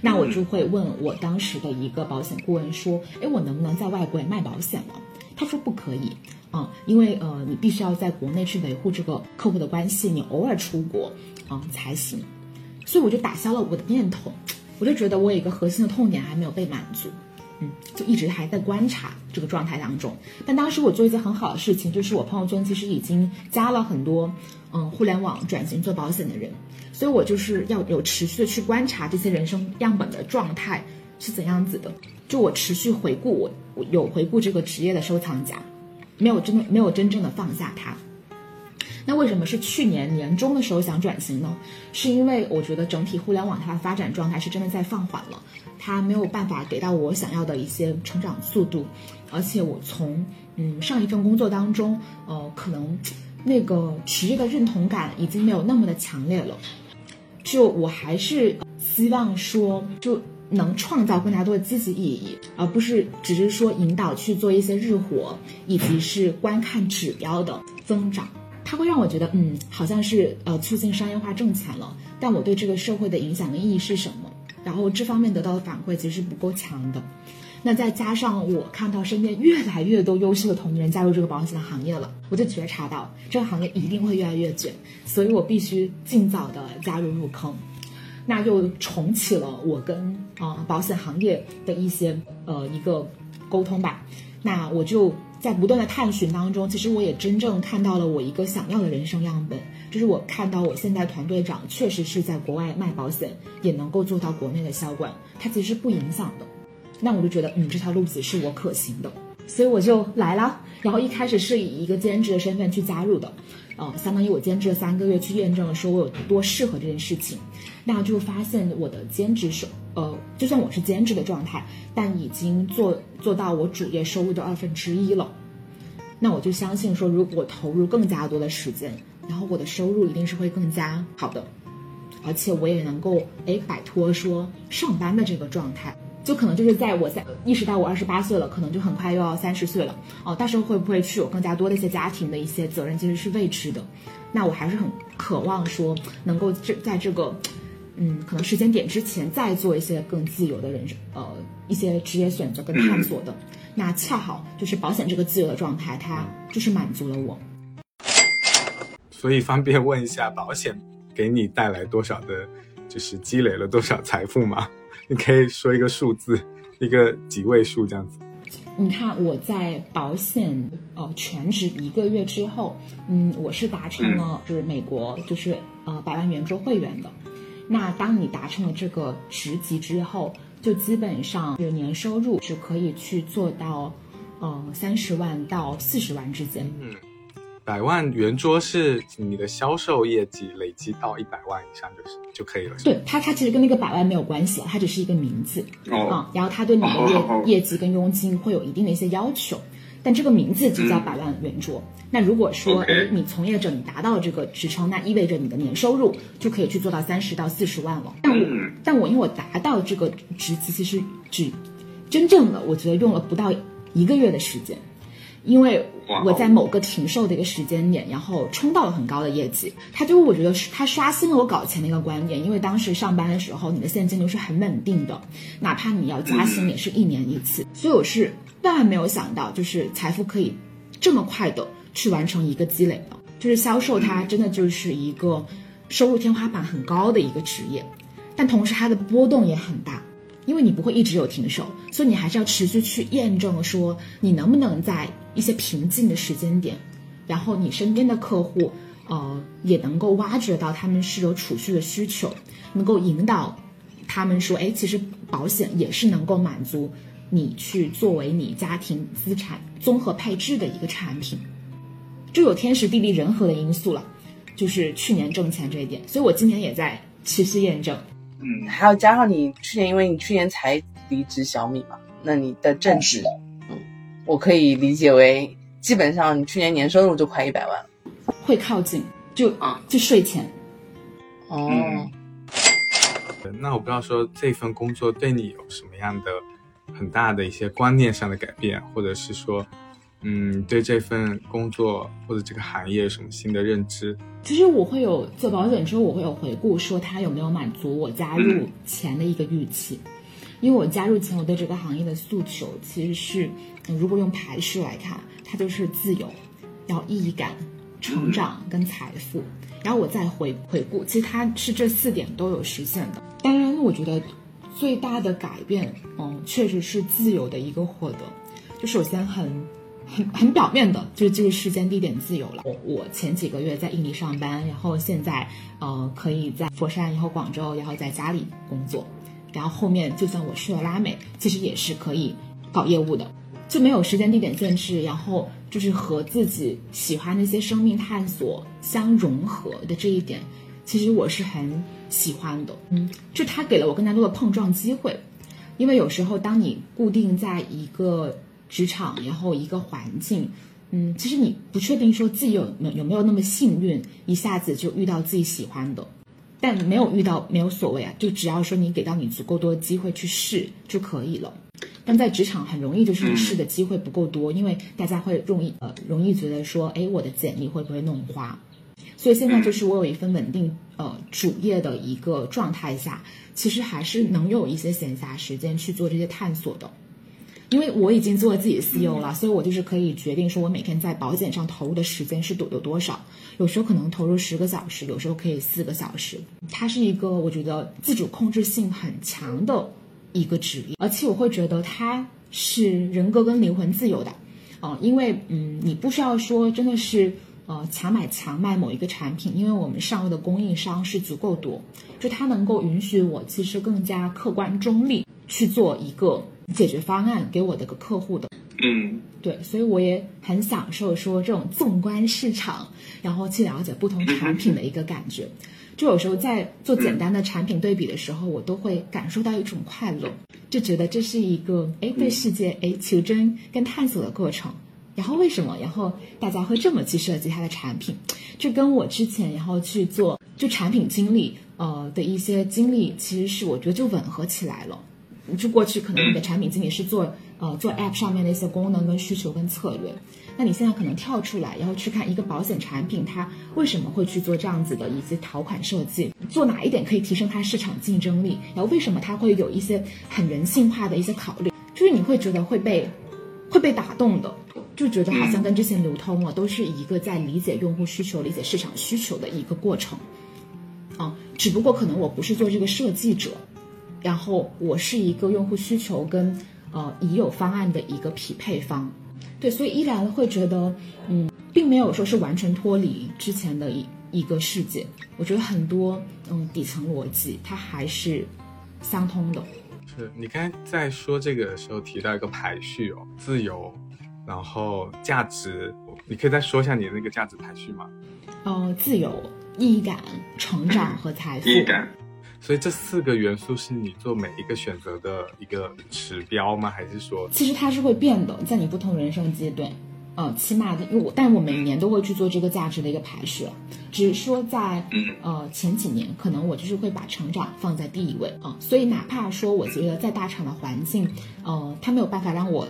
那我就会问我当时的一个保险顾问说，哎，我能不能在外国也卖保险了？他说不可以。啊，因为呃，你必须要在国内去维护这个客户的关系，你偶尔出国，啊才行。所以我就打消了我的念头，我就觉得我有一个核心的痛点还没有被满足，嗯，就一直还在观察这个状态当中。但当时我做一件很好的事情，就是我朋友圈其实已经加了很多，嗯，互联网转型做保险的人，所以我就是要有持续的去观察这些人生样本的状态是怎样子的，就我持续回顾我，我有回顾这个职业的收藏夹。没有真的没有真正的放下它，那为什么是去年年中的时候想转型呢？是因为我觉得整体互联网它的发展状态是真的在放缓了，它没有办法给到我想要的一些成长速度，而且我从嗯上一份工作当中，呃可能那个职业的认同感已经没有那么的强烈了，就我还是希望说就。能创造更加多的积极意义，而不是只是说引导去做一些日活，以及是观看指标的增长。它会让我觉得，嗯，好像是呃促进商业化挣钱了。但我对这个社会的影响的意义是什么？然后这方面得到的反馈其实是不够强的。那再加上我看到身边越来越多优秀的同龄人加入这个保险的行业了，我就觉察到这个行业一定会越来越卷，所以我必须尽早的加入入坑。那又重启了我跟啊保险行业的一些呃一个沟通吧。那我就在不断的探寻当中，其实我也真正看到了我一个想要的人生样本，就是我看到我现在团队长确实是在国外卖保险，也能够做到国内的销冠，它其实是不影响的。那我就觉得，嗯，这条路子是我可行的，所以我就来了。然后一开始是以一个兼职的身份去加入的。呃，相当于我兼职了三个月，去验证了说我有多适合这件事情，那就发现我的兼职收，呃，就算我是兼职的状态，但已经做做到我主业收入的二分之一了。那我就相信说，如果投入更加多的时间，然后我的收入一定是会更加好的，而且我也能够哎摆脱说上班的这个状态。就可能就是在我在意识到我二十八岁了，可能就很快又要三十岁了哦，到时候会不会去有更加多的一些家庭的一些责任，其实是未知的。那我还是很渴望说能够这在这个，嗯，可能时间点之前再做一些更自由的人生，呃，一些职业选择跟探索的。那恰好就是保险这个自由的状态，它就是满足了我。所以方便问一下，保险给你带来多少的，就是积累了多少财富吗？你可以说一个数字，一个几位数这样子。你看我在保险呃全职一个月之后，嗯，我是达成了是美国就是呃百万圆桌会员的。那当你达成了这个职级之后，就基本上有年收入是可以去做到呃三十万到四十万之间。嗯。百万圆桌是你的销售业绩累积到一百万以上就是就可以了。对它，它其实跟那个百万没有关系，它只是一个名字啊。然后它对你的业业绩跟佣金会有一定的一些要求，但这个名字就叫百万圆桌。那如果说哎，你从业者你达到这个职称，那意味着你的年收入就可以去做到三十到四十万了。但我但我因为我达到这个职级，其实只真正的我觉得用了不到一个月的时间。因为我在某个停售的一个时间点，然后冲到了很高的业绩，它就我觉得是它刷新了我搞钱的一个观点。因为当时上班的时候，你的现金流是很稳定的，哪怕你要加薪也是一年一次，所以我是万万没有想到，就是财富可以这么快的去完成一个积累的。就是销售，它真的就是一个收入天花板很高的一个职业，但同时它的波动也很大。因为你不会一直有停手，所以你还是要持续去验证说你能不能在一些平静的时间点，然后你身边的客户，呃，也能够挖掘到他们是有储蓄的需求，能够引导他们说，哎，其实保险也是能够满足你去作为你家庭资产综合配置的一个产品，就有天时地利人和的因素了，就是去年挣钱这一点，所以我今年也在持续验证。嗯，还要加上你去年，因为你去年才离职小米嘛，那你的正职，嗯，我可以理解为基本上你去年年收入就快一百万了。会靠近，就啊就税前。哦，嗯那我不知道说这份工作对你有什么样的很大的一些观念上的改变，或者是说，嗯，对这份工作或者这个行业有什么新的认知？其实我会有做保险之后，我会有回顾，说它有没有满足我加入前的一个预期。因为我加入前，我对这个行业的诉求其实是，如果用排序来看，它就是自由，要意义感、成长跟财富。然后我再回回顾，其实它是这四点都有实现的。当然，我觉得最大的改变，嗯，确实是自由的一个获得。就首先很很很表面的，就是这个时间地点自由了。我我前几个月在印尼上班，然后现在呃可以在佛山，然后广州，然后在家里工作，然后后面就算我去了拉美，其实也是可以搞业务的，就没有时间地点限制，然后就是和自己喜欢的一些生命探索相融合的这一点，其实我是很喜欢的。嗯，就它给了我更加多的碰撞机会，因为有时候当你固定在一个职场，然后一个环境，嗯，其实你不确定说自己有没有没有那么幸运，一下子就遇到自己喜欢的，但没有遇到没有所谓啊，就只要说你给到你足够多的机会去试就可以了。但在职场很容易就是你试的机会不够多，因为大家会容易呃容易觉得说，哎，我的简历会不会弄花？所以现在就是我有一份稳定呃主业的一个状态下，其实还是能有一些闲暇时间去做这些探索的。因为我已经做了自己的 CEO 了，所以我就是可以决定说，我每天在保险上投入的时间是多有多少。有时候可能投入十个小时，有时候可以四个小时。它是一个我觉得自主控制性很强的一个职业，而且我会觉得它是人格跟灵魂自由的。哦、因为嗯，你不需要说真的是呃强买强卖某一个产品，因为我们上游的供应商是足够多，就它能够允许我其实更加客观中立去做一个解决方案给我的个客户的。嗯对，所以我也很享受说这种纵观市场，然后去了解不同产品的一个感觉。就有时候在做简单的产品对比的时候，我都会感受到一种快乐，就觉得这是一个哎对世界哎求真跟探索的过程。然后为什么？然后大家会这么去设计它的产品，这跟我之前然后去做就产品经理呃的一些经历，其实是我觉得就吻合起来了。就过去可能你的产品经理是做呃做 App 上面的一些功能跟需求跟策略，那你现在可能跳出来，然后去看一个保险产品，它为什么会去做这样子的一些条款设计，做哪一点可以提升它市场竞争力，然后为什么它会有一些很人性化的一些考虑，就是你会觉得会被会被打动的。就觉得好像跟之前流通了，都是一个在理解用户需求、理解市场需求的一个过程，啊，只不过可能我不是做这个设计者，然后我是一个用户需求跟呃已有方案的一个匹配方，对，所以依然会觉得，嗯，并没有说是完全脱离之前的一一个世界，我觉得很多嗯底层逻辑它还是相通的。是你刚才在说这个的时候提到一个排序哦，自由，然后价值，你可以再说一下你的那个价值排序吗？呃，自由、意义感、成长和财富。所以这四个元素是你做每一个选择的一个指标吗？还是说，其实它是会变的，在你不同人生阶段，呃，起码的，因为我，但我每年都会去做这个价值的一个排序了，只是说在呃前几年，可能我就是会把成长放在第一位啊、所以哪怕说我觉得在大厂的环境，呃，它没有办法让我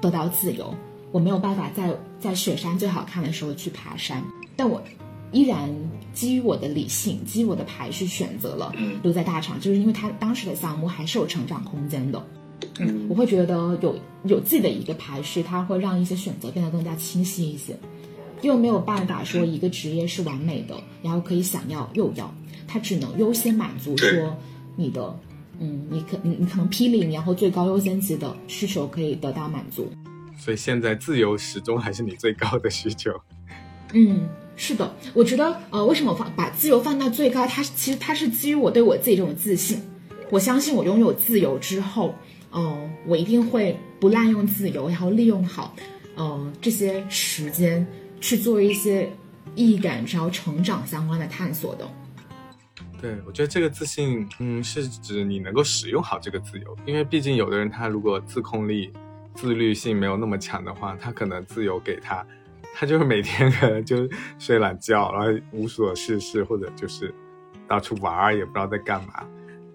得到自由，我没有办法在在雪山最好看的时候去爬山，但我依然基于我的理性，基于我的排序选择了留在大厂，就是因为他当时的项目还是有成长空间的。嗯，我会觉得有有自己的一个排序，它会让一些选择变得更加清晰一些。又没有办法说一个职业是完美的，然后可以想要又要，它只能优先满足说你的，嗯，你可你你可能 P 零，然后最高优先级的需求可以得到满足。所以现在自由始终还是你最高的需求。嗯，是的，我觉得呃，为什么放把自由放到最高？它其实它是基于我对我自己这种自信，我相信我拥有自由之后，嗯，我一定会不滥用自由，然后利用好，呃，这些时间。去做一些意义感然后成长相关的探索的。对，我觉得这个自信，嗯，是指你能够使用好这个自由。因为毕竟有的人他如果自控力、自律性没有那么强的话，他可能自由给他，他就是每天可能就睡懒觉，然后无所事事，或者就是到处玩儿，也不知道在干嘛。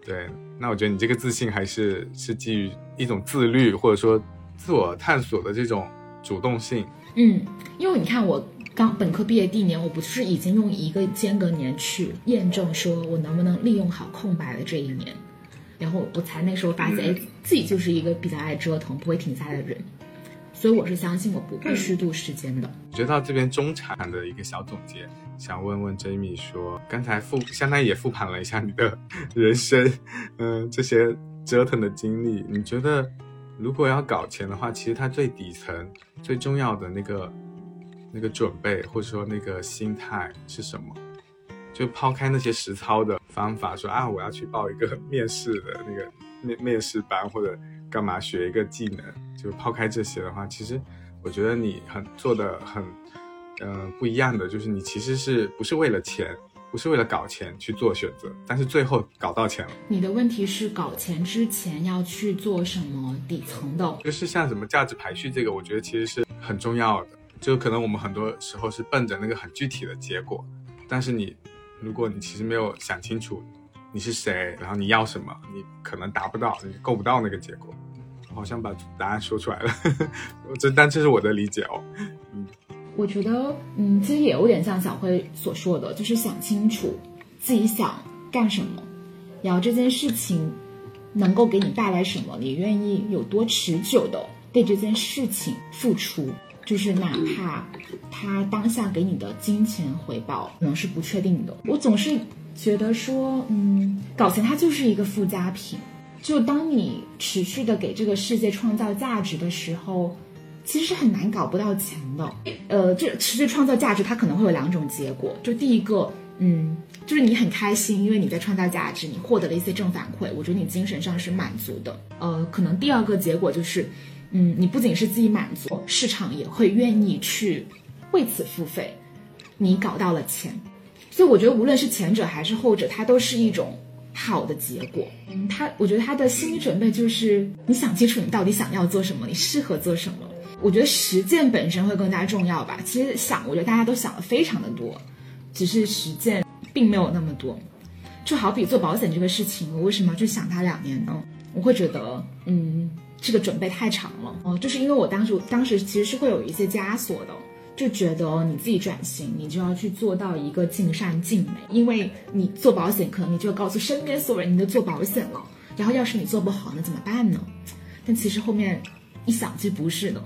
对，那我觉得你这个自信还是是基于一种自律，或者说自我探索的这种主动性。嗯，因为你看，我刚本科毕业第一年，我不是已经用一个间隔年去验证，说我能不能利用好空白的这一年，然后我才那时候发现，哎，自己就是一个比较爱折腾、不会停下来的人，所以我是相信我不会虚度时间的。觉得到这边中产的一个小总结，想问问 Jamie 说，刚才复相当于也复盘了一下你的人生，嗯，这些折腾的经历，你觉得？如果要搞钱的话，其实它最底层、最重要的那个、那个准备，或者说那个心态是什么？就抛开那些实操的方法，说啊，我要去报一个面试的那个面面试班，或者干嘛学一个技能，就抛开这些的话，其实我觉得你很做的很，嗯，不一样的，就是你其实是不是为了钱？不是为了搞钱去做选择，但是最后搞到钱了。你的问题是搞钱之前要去做什么底层的？就是像什么价值排序这个，我觉得其实是很重要的。就可能我们很多时候是奔着那个很具体的结果，但是你，如果你其实没有想清楚你是谁，然后你要什么，你可能达不到，你够不到那个结果。我好像把答案说出来了，这但这是我的理解哦。嗯。我觉得，嗯，其实也有点像小辉所说的，就是想清楚自己想干什么，然后这件事情能够给你带来什么，你愿意有多持久的对这件事情付出，就是哪怕他当下给你的金钱回报可能是不确定的。我总是觉得说，嗯，搞钱它就是一个附加品，就当你持续的给这个世界创造价值的时候。其实是很难搞不到钱的，呃，这持续创造价值，它可能会有两种结果。就第一个，嗯，就是你很开心，因为你在创造价值，你获得了一些正反馈，我觉得你精神上是满足的。呃，可能第二个结果就是，嗯，你不仅是自己满足，市场也会愿意去为此付费，你搞到了钱。所以我觉得无论是前者还是后者，它都是一种好的结果。嗯，他，我觉得他的心理准备就是你想清楚你到底想要做什么，你适合做什么。我觉得实践本身会更加重要吧。其实想，我觉得大家都想的非常的多，只是实践并没有那么多。就好比做保险这个事情，我为什么要去想它两年呢？我会觉得，嗯，这个准备太长了。哦，就是因为我当时当时其实是会有一些枷锁的，就觉得你自己转型，你就要去做到一个尽善尽美。因为你做保险，可能你就要告诉身边所有人你都做保险了，然后要是你做不好，那怎么办呢？但其实后面一想，其实不是的。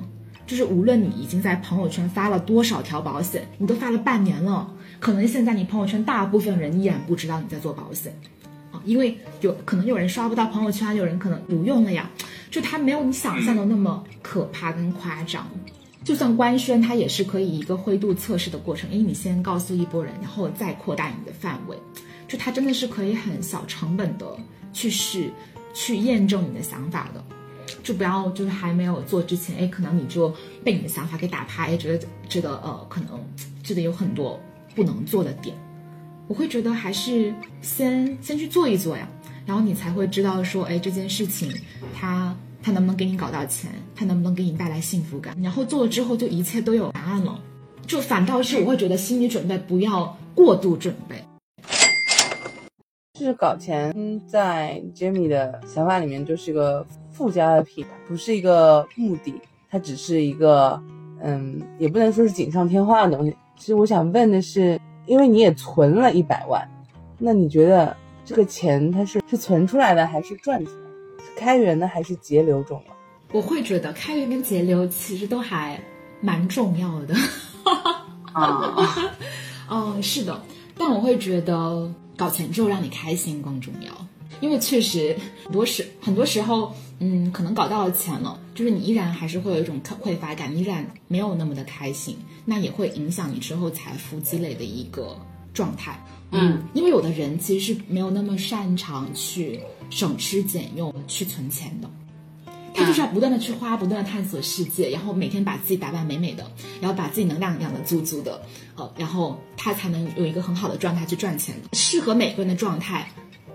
就是无论你已经在朋友圈发了多少条保险，你都发了半年了，可能现在你朋友圈大部分人依然不知道你在做保险，啊，因为有可能有人刷不到朋友圈，有人可能不用了呀，就它没有你想象的那么可怕跟夸张。就算官宣，它也是可以一个灰度测试的过程，因为你先告诉一波人，然后再扩大你的范围，就它真的是可以很小成本的去试，去验证你的想法的。就不要，就是还没有做之前，哎，可能你就被你的想法给打趴，哎，觉得觉得呃，可能觉得有很多不能做的点。我会觉得还是先先去做一做呀，然后你才会知道说，哎，这件事情它他能不能给你搞到钱，他能不能给你带来幸福感。然后做了之后，就一切都有答案了。就反倒是我会觉得心理准备不要过度准备。就是搞钱，在 Jamie 的想法里面就是一个。附加的品，不是一个目的，它只是一个嗯，也不能说是锦上添花的东西。其实我想问的是，因为你也存了一百万，那你觉得这个钱它是是存出来的还是赚钱？开源呢还是节流重要？我会觉得开源跟节流其实都还蛮重要的。啊，嗯，是的，但我会觉得搞钱之后让你开心更重要，因为确实很多时很多时候，嗯，可能搞到了钱了，就是你依然还是会有一种匮乏感，依然没有那么的开心，那也会影响你之后财富积累的一个状态。嗯，因为有的人其实是没有那么擅长去省吃俭用去存钱的。他就是要不断的去花，不断的探索世界，然后每天把自己打扮美美的，然后把自己能量养的足足的，呃，然后他才能有一个很好的状态去赚钱。适合每个人的状态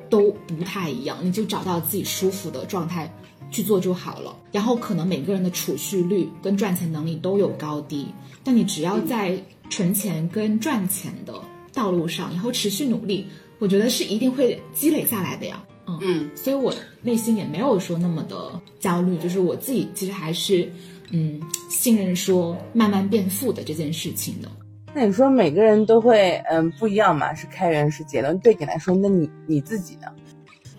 都不太一样，你就找到自己舒服的状态去做就好了。然后可能每个人的储蓄率跟赚钱能力都有高低，但你只要在存钱跟赚钱的道路上，然后持续努力，我觉得是一定会积累下来的呀。嗯，所以我内心也没有说那么的焦虑，就是我自己其实还是，嗯，信任说慢慢变富的这件事情的。那你说每个人都会嗯不一样嘛？是开源是节流？对你来说，那你你自己呢？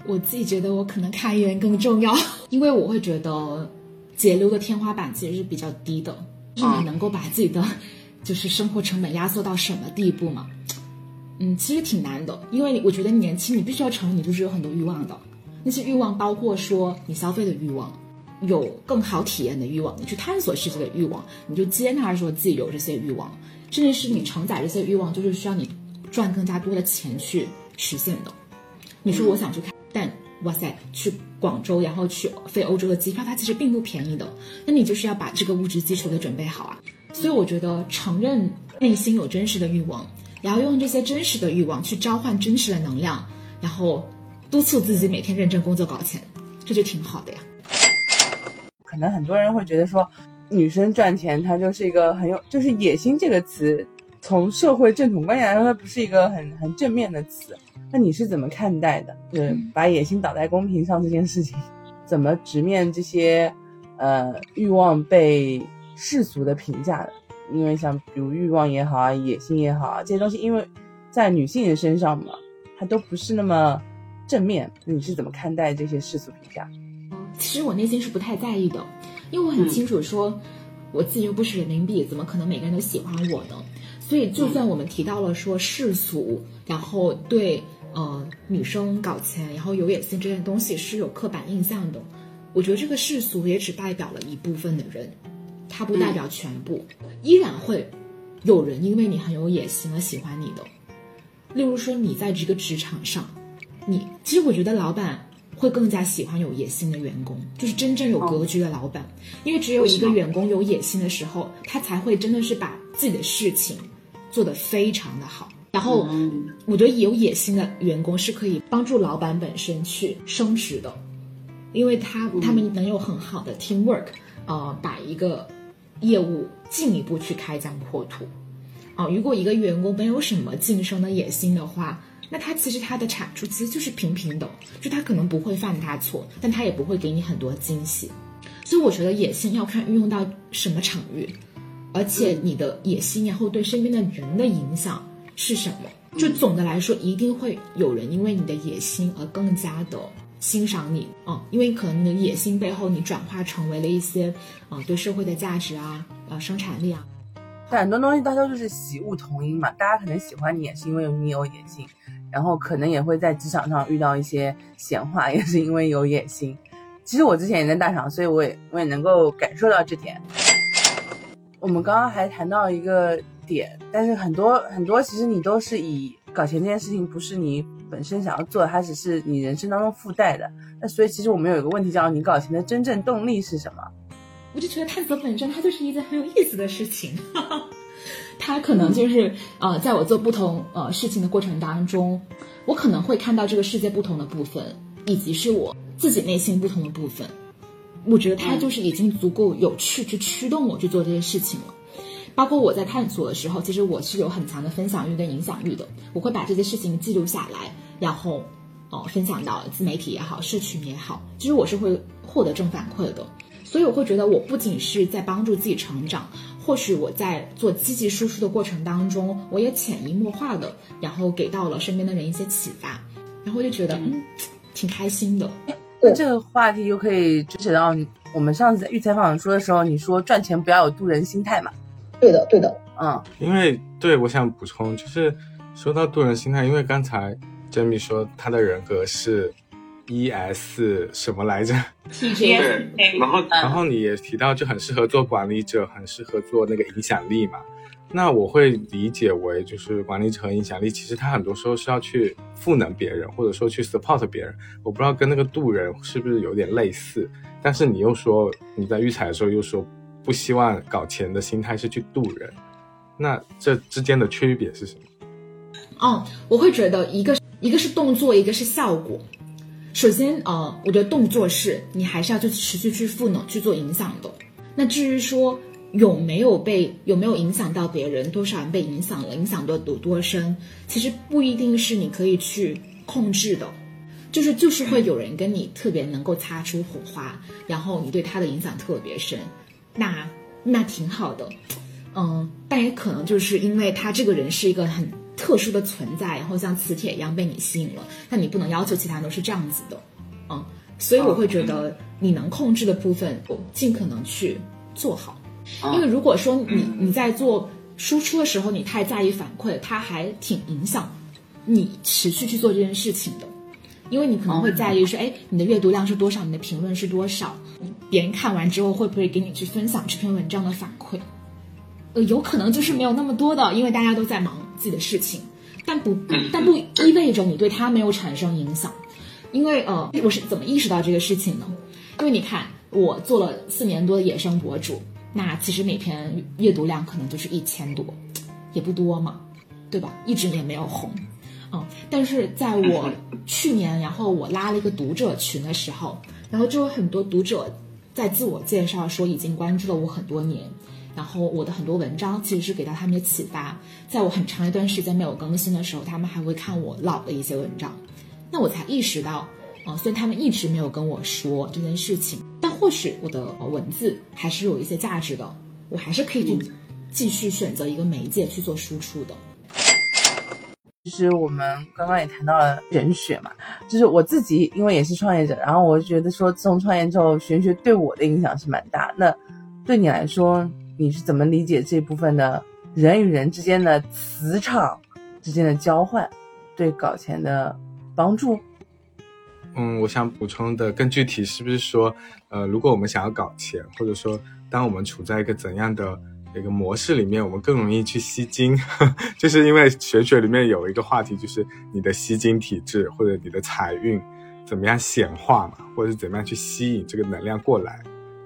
我自己觉得我可能开源更重要，因为我会觉得节流的天花板其实是比较低的，就是你能够把自己的就是生活成本压缩到什么地步嘛？嗯，其实挺难的，因为我觉得年轻，你必须要承认你就是有很多欲望的。那些欲望包括说你消费的欲望，有更好体验的欲望，你去探索世界的欲望，你就接纳说自己有这些欲望，甚至是你承载这些欲望，就是需要你赚更加多的钱去实现的。你说我想去看，但哇塞，去广州然后去飞欧洲的机票，它其实并不便宜的。那你就是要把这个物质基础给准备好啊。所以我觉得承认内心有真实的欲望。然后用这些真实的欲望去召唤真实的能量，然后督促自己每天认真工作搞钱，这就挺好的呀。可能很多人会觉得说，女生赚钱她就是一个很有，就是野心这个词，从社会正统观念来说，它不是一个很很正面的词。那你是怎么看待的？就是把野心倒在公屏上这件事情，怎么直面这些呃欲望被世俗的评价的？因为像比如欲望也好啊，野心也好啊，这些东西，因为在女性的身上嘛，它都不是那么正面。你是怎么看待这些世俗评价？其实我内心是不太在意的，因为我很清楚说，我自己又不是人民币，怎么可能每个人都喜欢我呢？所以就算我们提到了说世俗，然后对呃女生搞钱，然后有野心这件东西是有刻板印象的，我觉得这个世俗也只代表了一部分的人。它不代表全部，依然会有人因为你很有野心而喜欢你的。例如说，你在这个职场上，你其实我觉得老板会更加喜欢有野心的员工，就是真正有格局的老板。因为只有一个员工有野心的时候，他才会真的是把自己的事情做得非常的好。然后，我觉得有野心的员工是可以帮助老板本身去升职的，因为他他们能有很好的 team work，呃，把一个。业务进一步去开疆扩土，啊，如果一个员工没有什么晋升的野心的话，那他其实他的产出其实就是平平的，就他可能不会犯大错，但他也不会给你很多惊喜。所以我觉得野心要看运用到什么场域，而且你的野心然后对身边的人的影响是什么。就总的来说，一定会有人因为你的野心而更加的。欣赏你啊，因为可能你的野心背后，你转化成为了一些啊对社会的价值啊，呃生产力啊。但很多东西大家都是喜恶同音嘛，大家可能喜欢你也是因为你有野心，然后可能也会在职场上遇到一些闲话，也是因为有野心。其实我之前也在大厂，所以我也我也能够感受到这点。我们刚刚还谈到一个点，但是很多很多其实你都是以搞钱这件事情不是你。本身想要做，它只是你人生当中附带的。那所以其实我们有一个问题，叫你搞钱的真正动力是什么？我就觉得探索本身，它就是一件很有意思的事情。它可能就是呃，在我做不同呃事情的过程当中，我可能会看到这个世界不同的部分，以及是我自己内心不同的部分。我觉得它就是已经足够有趣，去驱动我去做这些事情了。包括我在探索的时候，其实我是有很强的分享欲跟影响欲的。我会把这些事情记录下来，然后哦分享到自媒体也好，社群也好。其实我是会获得正反馈的，所以我会觉得我不仅是在帮助自己成长，或许我在做积极输出的过程当中，我也潜移默化的，然后给到了身边的人一些启发，然后就觉得嗯，挺开心的。那这个话题就可以支持到我们上次在预采访说的时候，你说赚钱不要有渡人心态嘛？对的，对的，嗯，因为对我想补充，就是说到渡人心态，因为刚才 Jamie 说他的人格是 E S 什么来着？对，然后然后你也提到，就很适合做管理者，很适合做那个影响力嘛。那我会理解为，就是管理者和影响力，其实他很多时候是要去赋能别人，或者说去 support 别人。我不知道跟那个渡人是不是有点类似，但是你又说你在育才的时候又说不希望搞钱的心态是去渡人，那这之间的区别是什么？哦，我会觉得一个一个是动作，一个是效果。首先，呃，我觉得动作是你还是要去持续去赋能、去做影响的。那至于说有没有被有没有影响到别人，多少人被影响了，影响的有多深，其实不一定是你可以去控制的。就是就是会有人跟你特别能够擦出火花，然后你对他的影响特别深，那那挺好的。嗯，但也可能就是因为他这个人是一个很特殊的存在，然后像磁铁一样被你吸引了，但你不能要求其他人都是这样子的，嗯，所以我会觉得你能控制的部分，尽可能去做好，因为如果说你你在做输出的时候，你太在意反馈，它还挺影响你持续去做这件事情的，因为你可能会在意说，哎，你的阅读量是多少，你的评论是多少，别人看完之后会不会给你去分享这篇文章的反馈。呃，有可能就是没有那么多的，因为大家都在忙自己的事情，但不但不意味着你对他没有产生影响，因为呃，我是怎么意识到这个事情呢？因为你看，我做了四年多的野生博主，那其实每篇阅读量可能就是一千多，也不多嘛，对吧？一直也没有红，嗯，但是在我去年，然后我拉了一个读者群的时候，然后就有很多读者在自我介绍说已经关注了我很多年。然后我的很多文章其实是给到他们的启发，在我很长一段时间没有更新的时候，他们还会看我老的一些文章，那我才意识到，啊，虽然他们一直没有跟我说这件事情，但或许我的文字还是有一些价值的，我还是可以去继续选择一个媒介去做输出的。其实我们刚刚也谈到了玄学嘛，就是我自己因为也是创业者，然后我觉得说自从创业之后，玄学对我的影响是蛮大。那对你来说？你是怎么理解这部分的人与人之间的磁场之间的交换对搞钱的帮助？嗯，我想补充的更具体，是不是说，呃，如果我们想要搞钱，或者说，当我们处在一个怎样的一个模式里面，我们更容易去吸金？就是因为玄学里面有一个话题，就是你的吸金体质或者你的财运怎么样显化嘛，或者是怎么样去吸引这个能量过来，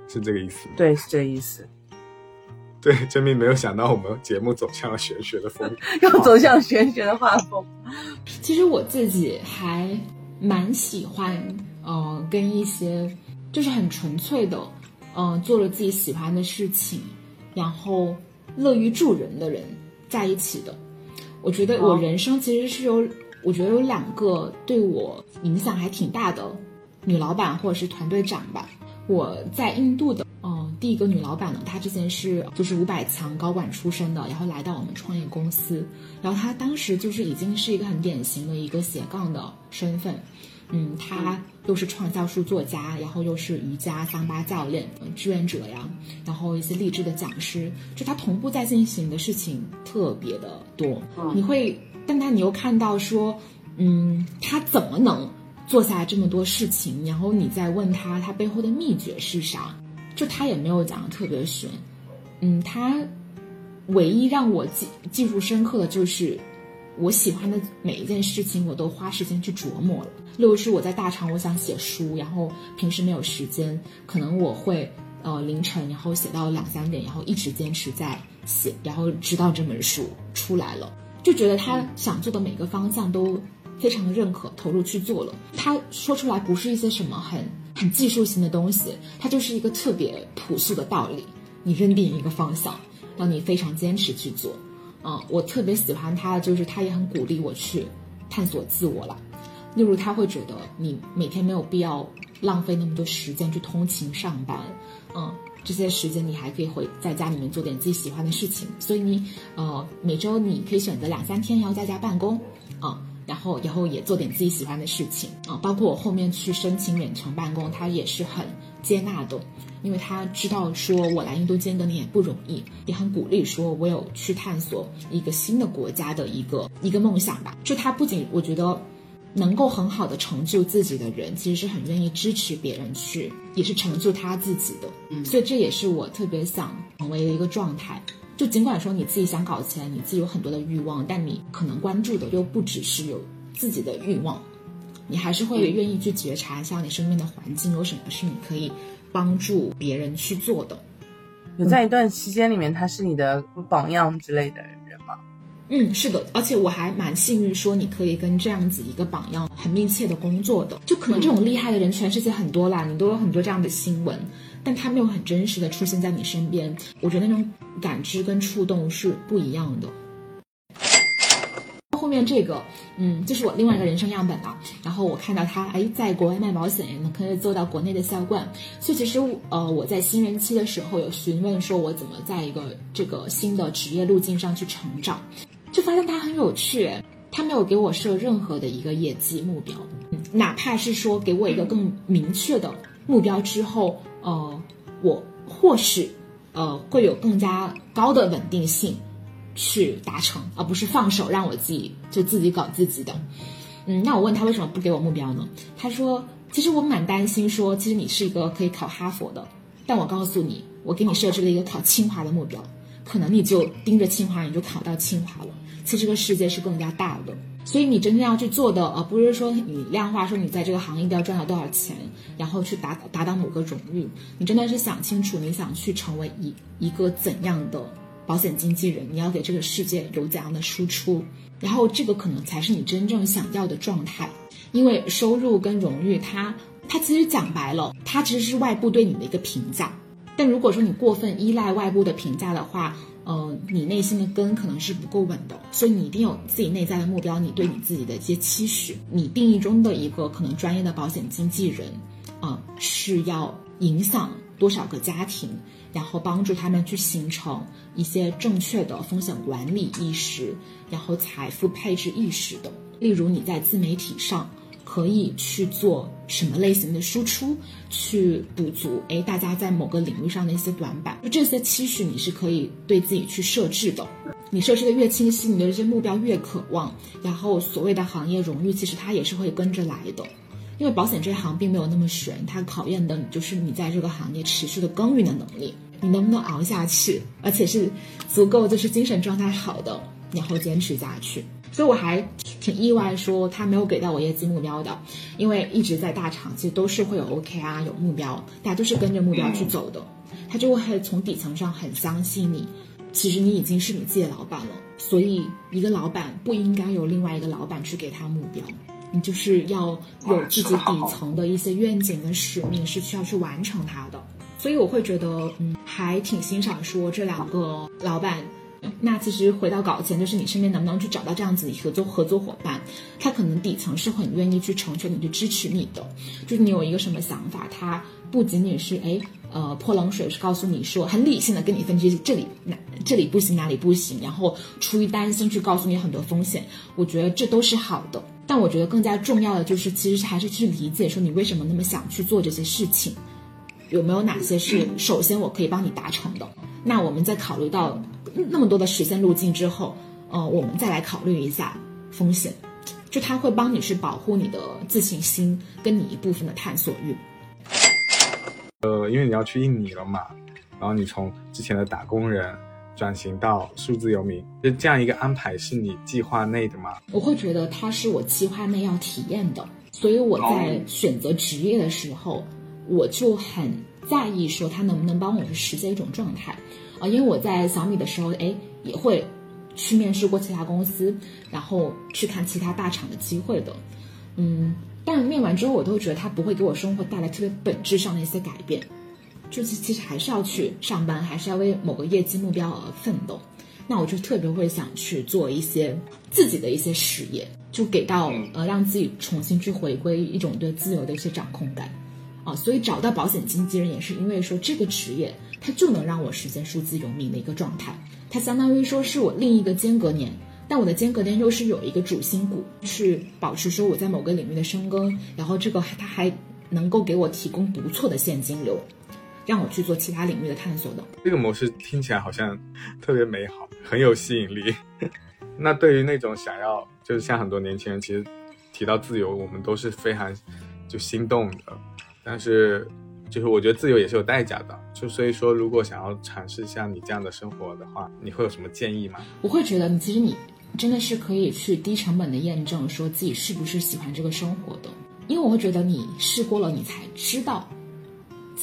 是这个意思吗？对，是这个意思。对，真命没有想到我们节目走向了玄学的风，又走向玄学的画风。其实我自己还蛮喜欢，呃，跟一些就是很纯粹的，嗯，做了自己喜欢的事情，然后乐于助人的人在一起的。我觉得我人生其实是有，我觉得有两个对我影响还挺大的女老板或者是团队长吧。我在印度的嗯。第一个女老板呢，她之前是就是五百强高管出身的，然后来到我们创业公司，然后她当时就是已经是一个很典型的一个斜杠的身份，嗯，他又是畅销书作家，然后又是瑜伽桑巴教练、志愿者呀，然后一些励志的讲师，就他同步在进行的事情特别的多，你会，但他你又看到说，嗯，他怎么能做下来这么多事情？然后你再问他，他背后的秘诀是啥？就他也没有讲的特别玄，嗯，他唯一让我记记住深刻的就是，我喜欢的每一件事情我都花时间去琢磨了。例如是我在大厂，我想写书，然后平时没有时间，可能我会呃凌晨然后写到两三点，然后一直坚持在写，然后直到这本书出来了，就觉得他想做的每个方向都非常的认可，投入去做了。他说出来不是一些什么很。很技术性的东西，它就是一个特别朴素的道理。你认定一个方向，让你非常坚持去做。嗯，我特别喜欢他，就是他也很鼓励我去探索自我了。例如，他会觉得你每天没有必要浪费那么多时间去通勤上班。嗯，这些时间你还可以回在家里面做点自己喜欢的事情。所以你呃每周你可以选择两三天要在家办公，啊、然后以后也做点自己喜欢的事情啊、包括我后面去申请远程办公，他也是很接纳的。因为他知道说我来印度间隔你也不容易，也很鼓励说我有去探索一个新的国家的一个一个梦想吧。就他不仅我觉得能够很好的成就自己的人，其实是很愿意支持别人去，也是成就他自己的。嗯，所以这也是我特别想成为的一个状态。就尽管说你自己想搞钱，你自己有很多的欲望，但你可能关注的又不只是有自己的欲望，你还是会愿意去觉察一下你身边的环境有什么是你可以帮助别人去做的。有在一段期间里面，他是你的榜样之类的？嗯，是的，而且我还蛮幸运，说你可以跟这样子一个榜样很密切的工作的。就可能这种厉害的人，全世界很多啦，你都有很多这样的新闻，但他没有很真实的出现在你身边。我觉得那种感知跟触动是不一样的。后面这个，嗯，就是我另外一个人生样本了。然后我看到他，哎，在国外卖保险也能可以做到国内的销冠。所以其实，呃，我在新人期的时候有询问说，我怎么在一个这个新的职业路径上去成长，就发现他很有趣。他没有给我设任何的一个业绩目标，嗯哪怕是说给我一个更明确的目标之后，呃，我或许呃会有更加高的稳定性去达成，而不是放手让我自己就自己搞自己的。嗯，那我问他为什么不给我目标呢？他说，其实我蛮担心说，其实你是一个可以考哈佛的，但我告诉你，我给你设置了一个考清华的目标，可能你就盯着清华，你就考到清华了。其实这个世界是更加大的，所以你真正要去做的，而不是说你量化说你在这个行业一定要赚到多少钱，然后去达达到某个荣誉。你真的是想清楚，你想去成为一一个怎样的保险经纪人，你要给这个世界有怎样的输出，然后这个可能才是你真正想要的状态。因为收入跟荣誉它，它其实讲白了，它其实是外部对你的一个评价。但如果说你过分依赖外部的评价的话，呃，你内心的根可能是不够稳的，所以你一定有自己内在的目标，你对你自己的一些期许，你定义中的一个可能专业的保险经纪人，啊、是要影响多少个家庭，然后帮助他们去形成一些正确的风险管理意识，然后财富配置意识的。例如你在自媒体上。可以去做什么类型的输出，去补足哎大家在某个领域上的一些短板，就这些期许你是可以对自己去设置的。你设置的越清晰，你的这些目标越渴望，然后所谓的行业荣誉其实它也是会跟着来的。因为保险这一行并没有那么悬，它考验的就是你在这个行业持续的耕耘的能力，你能不能熬下去，而且是足够就是精神状态好的，然后坚持下去。所以我还挺意外，说他没有给到我业绩目标的，因为一直在大厂，其实都是会有 OK 啊有目标，大家都是跟着目标去走的，他就会从底层上很相信你，其实你已经是你自己的老板了，所以一个老板不应该由另外一个老板去给他目标，你就是要有自己底层的一些愿景跟使命是需要去完成它的，所以我会觉得，嗯，还挺欣赏说这两个老板。那其实回到搞钱，就是你身边能不能去找到这样子的合作合作伙伴，他可能底层是很愿意去成全你、去支持你的。就是你有一个什么想法，他不仅仅是哎呃泼冷水，是告诉你说很理性的跟你分析这里哪这里不行哪里不行，然后出于担心去告诉你很多风险。我觉得这都是好的，但我觉得更加重要的就是其实还是去理解说你为什么那么想去做这些事情，有没有哪些是首先我可以帮你达成的。那我们再考虑到那么多的实现路径之后，呃，我们再来考虑一下风险，就它会帮你去保护你的自信心，跟你一部分的探索欲。呃，因为你要去印尼了嘛，然后你从之前的打工人转型到数字游民，就这样一个安排是你计划内的吗？我会觉得它是我计划内要体验的，所以我在选择职业的时候，我就很在意说它能不能帮我去实现一种状态。啊，因为我在小米的时候，哎，也会去面试过其他公司，然后去看其他大厂的机会的，嗯，但面完之后，我都觉得它不会给我生活带来特别本质上的一些改变，就是其实还是要去上班，还是要为某个业绩目标而奋斗。那我就特别会想去做一些自己的一些事业，就给到呃让自己重新去回归一种对自由的一些掌控感。啊，所以找到保险经纪人也是因为说这个职业它就能让我实现数字游民的一个状态，它相当于说是我另一个间隔年，但我的间隔年又是有一个主心骨，去保持说我在某个领域的深耕，然后这个它还能够给我提供不错的现金流，让我去做其他领域的探索的。这个模式听起来好像特别美好，很有吸引力。那对于那种想要，就是像很多年轻人，其实提到自由，我们都是非常就心动的。但是，就是我觉得自由也是有代价的。就所以说，如果想要尝试像你这样的生活的话，你会有什么建议吗？我会觉得，你其实你真的是可以去低成本的验证，说自己是不是喜欢这个生活的。因为我会觉得，你试过了，你才知道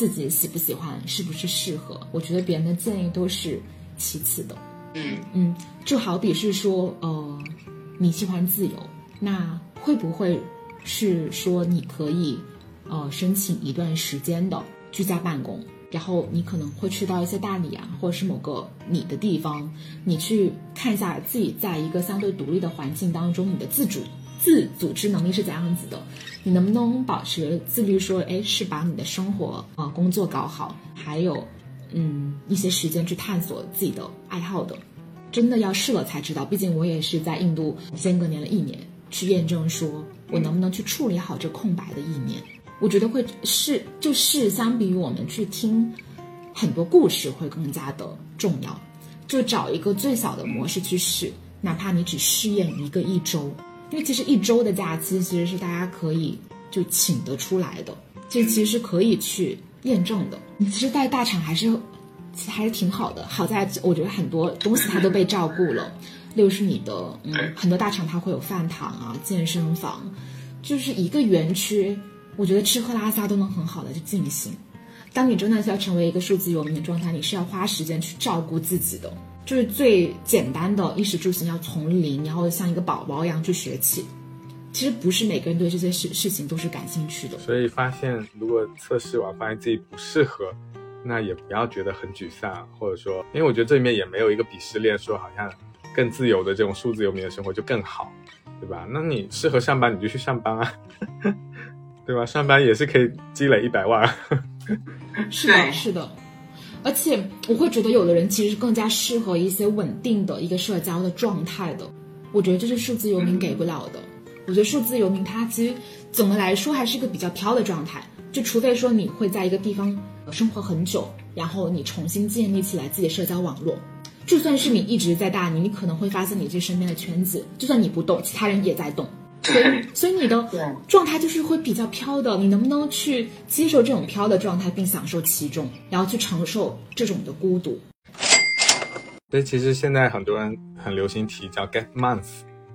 自己喜不喜欢，是不是适合。我觉得别人的建议都是其次的。嗯嗯，就好比是说，呃，你喜欢自由，那会不会是说你可以，呃，申请一段时间的居家办公，然后你可能会去到一些大理啊，或者是某个你的地方，你去看一下自己在一个相对独立的环境当中，你的自主自组织能力是怎样子的，你能不能保持自律？说，哎，是把你的生活啊、工作搞好，还有。嗯，一些时间去探索自己的爱好的，真的要试了才知道。毕竟我也是在印度间隔年了一年，去验证说我能不能去处理好这空白的一年。我觉得会是，就是相比于我们去听很多故事会更加的重要。就找一个最小的模式去试，哪怕你只试验一个一周，因为其实一周的假期其实是大家可以就请得出来的，这其实是可以去。验证的，你其实，在大厂还是，其实还是挺好的。好在我觉得很多东西它都被照顾了，例如是你的，嗯，很多大厂它会有饭堂啊、健身房，就是一个园区，我觉得吃喝拉撒都能很好的去进行。当你真的是要成为一个数字游民的状态，你是要花时间去照顾自己的，就是最简单的衣食住行要从零，然后像一个宝宝一样去学起。其实不是每个人对这些事事情都是感兴趣的，所以发现如果测试完发现自己不适合，那也不要觉得很沮丧，或者说，因为我觉得这里面也没有一个鄙视链，说好像更自由的这种数字游民的生活就更好，对吧？那你适合上班你就去上班啊，对吧？上班也是可以积累一百万，是的，是的，而且我会觉得有的人其实是更加适合一些稳定的一个社交的状态的，我觉得这是数字游民给不了的。我觉得数字游民他其实总的来说还是一个比较飘的状态，就除非说你会在一个地方生活很久，然后你重新建立起来自己的社交网络，就算是你一直在大理，你可能会发现你这身边的圈子，就算你不动，其他人也在动，所以 所以你的状态就是会比较飘的。你能不能去接受这种飘的状态，并享受其中，然后去承受这种的孤独？所以其实现在很多人很流行提叫 get month，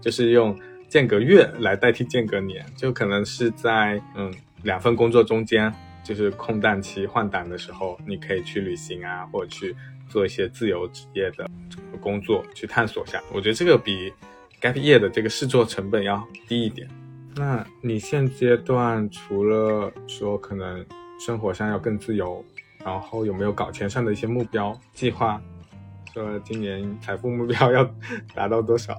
就是用。间隔月来代替间隔年，就可能是在嗯两份工作中间，就是空档期换档的时候，你可以去旅行啊，或者去做一些自由职业的工作，去探索一下。我觉得这个比 gap year 的这个试错成本要低一点。那你现阶段除了说可能生活上要更自由，然后有没有搞钱上的一些目标计划？说今年财富目标要达到多少？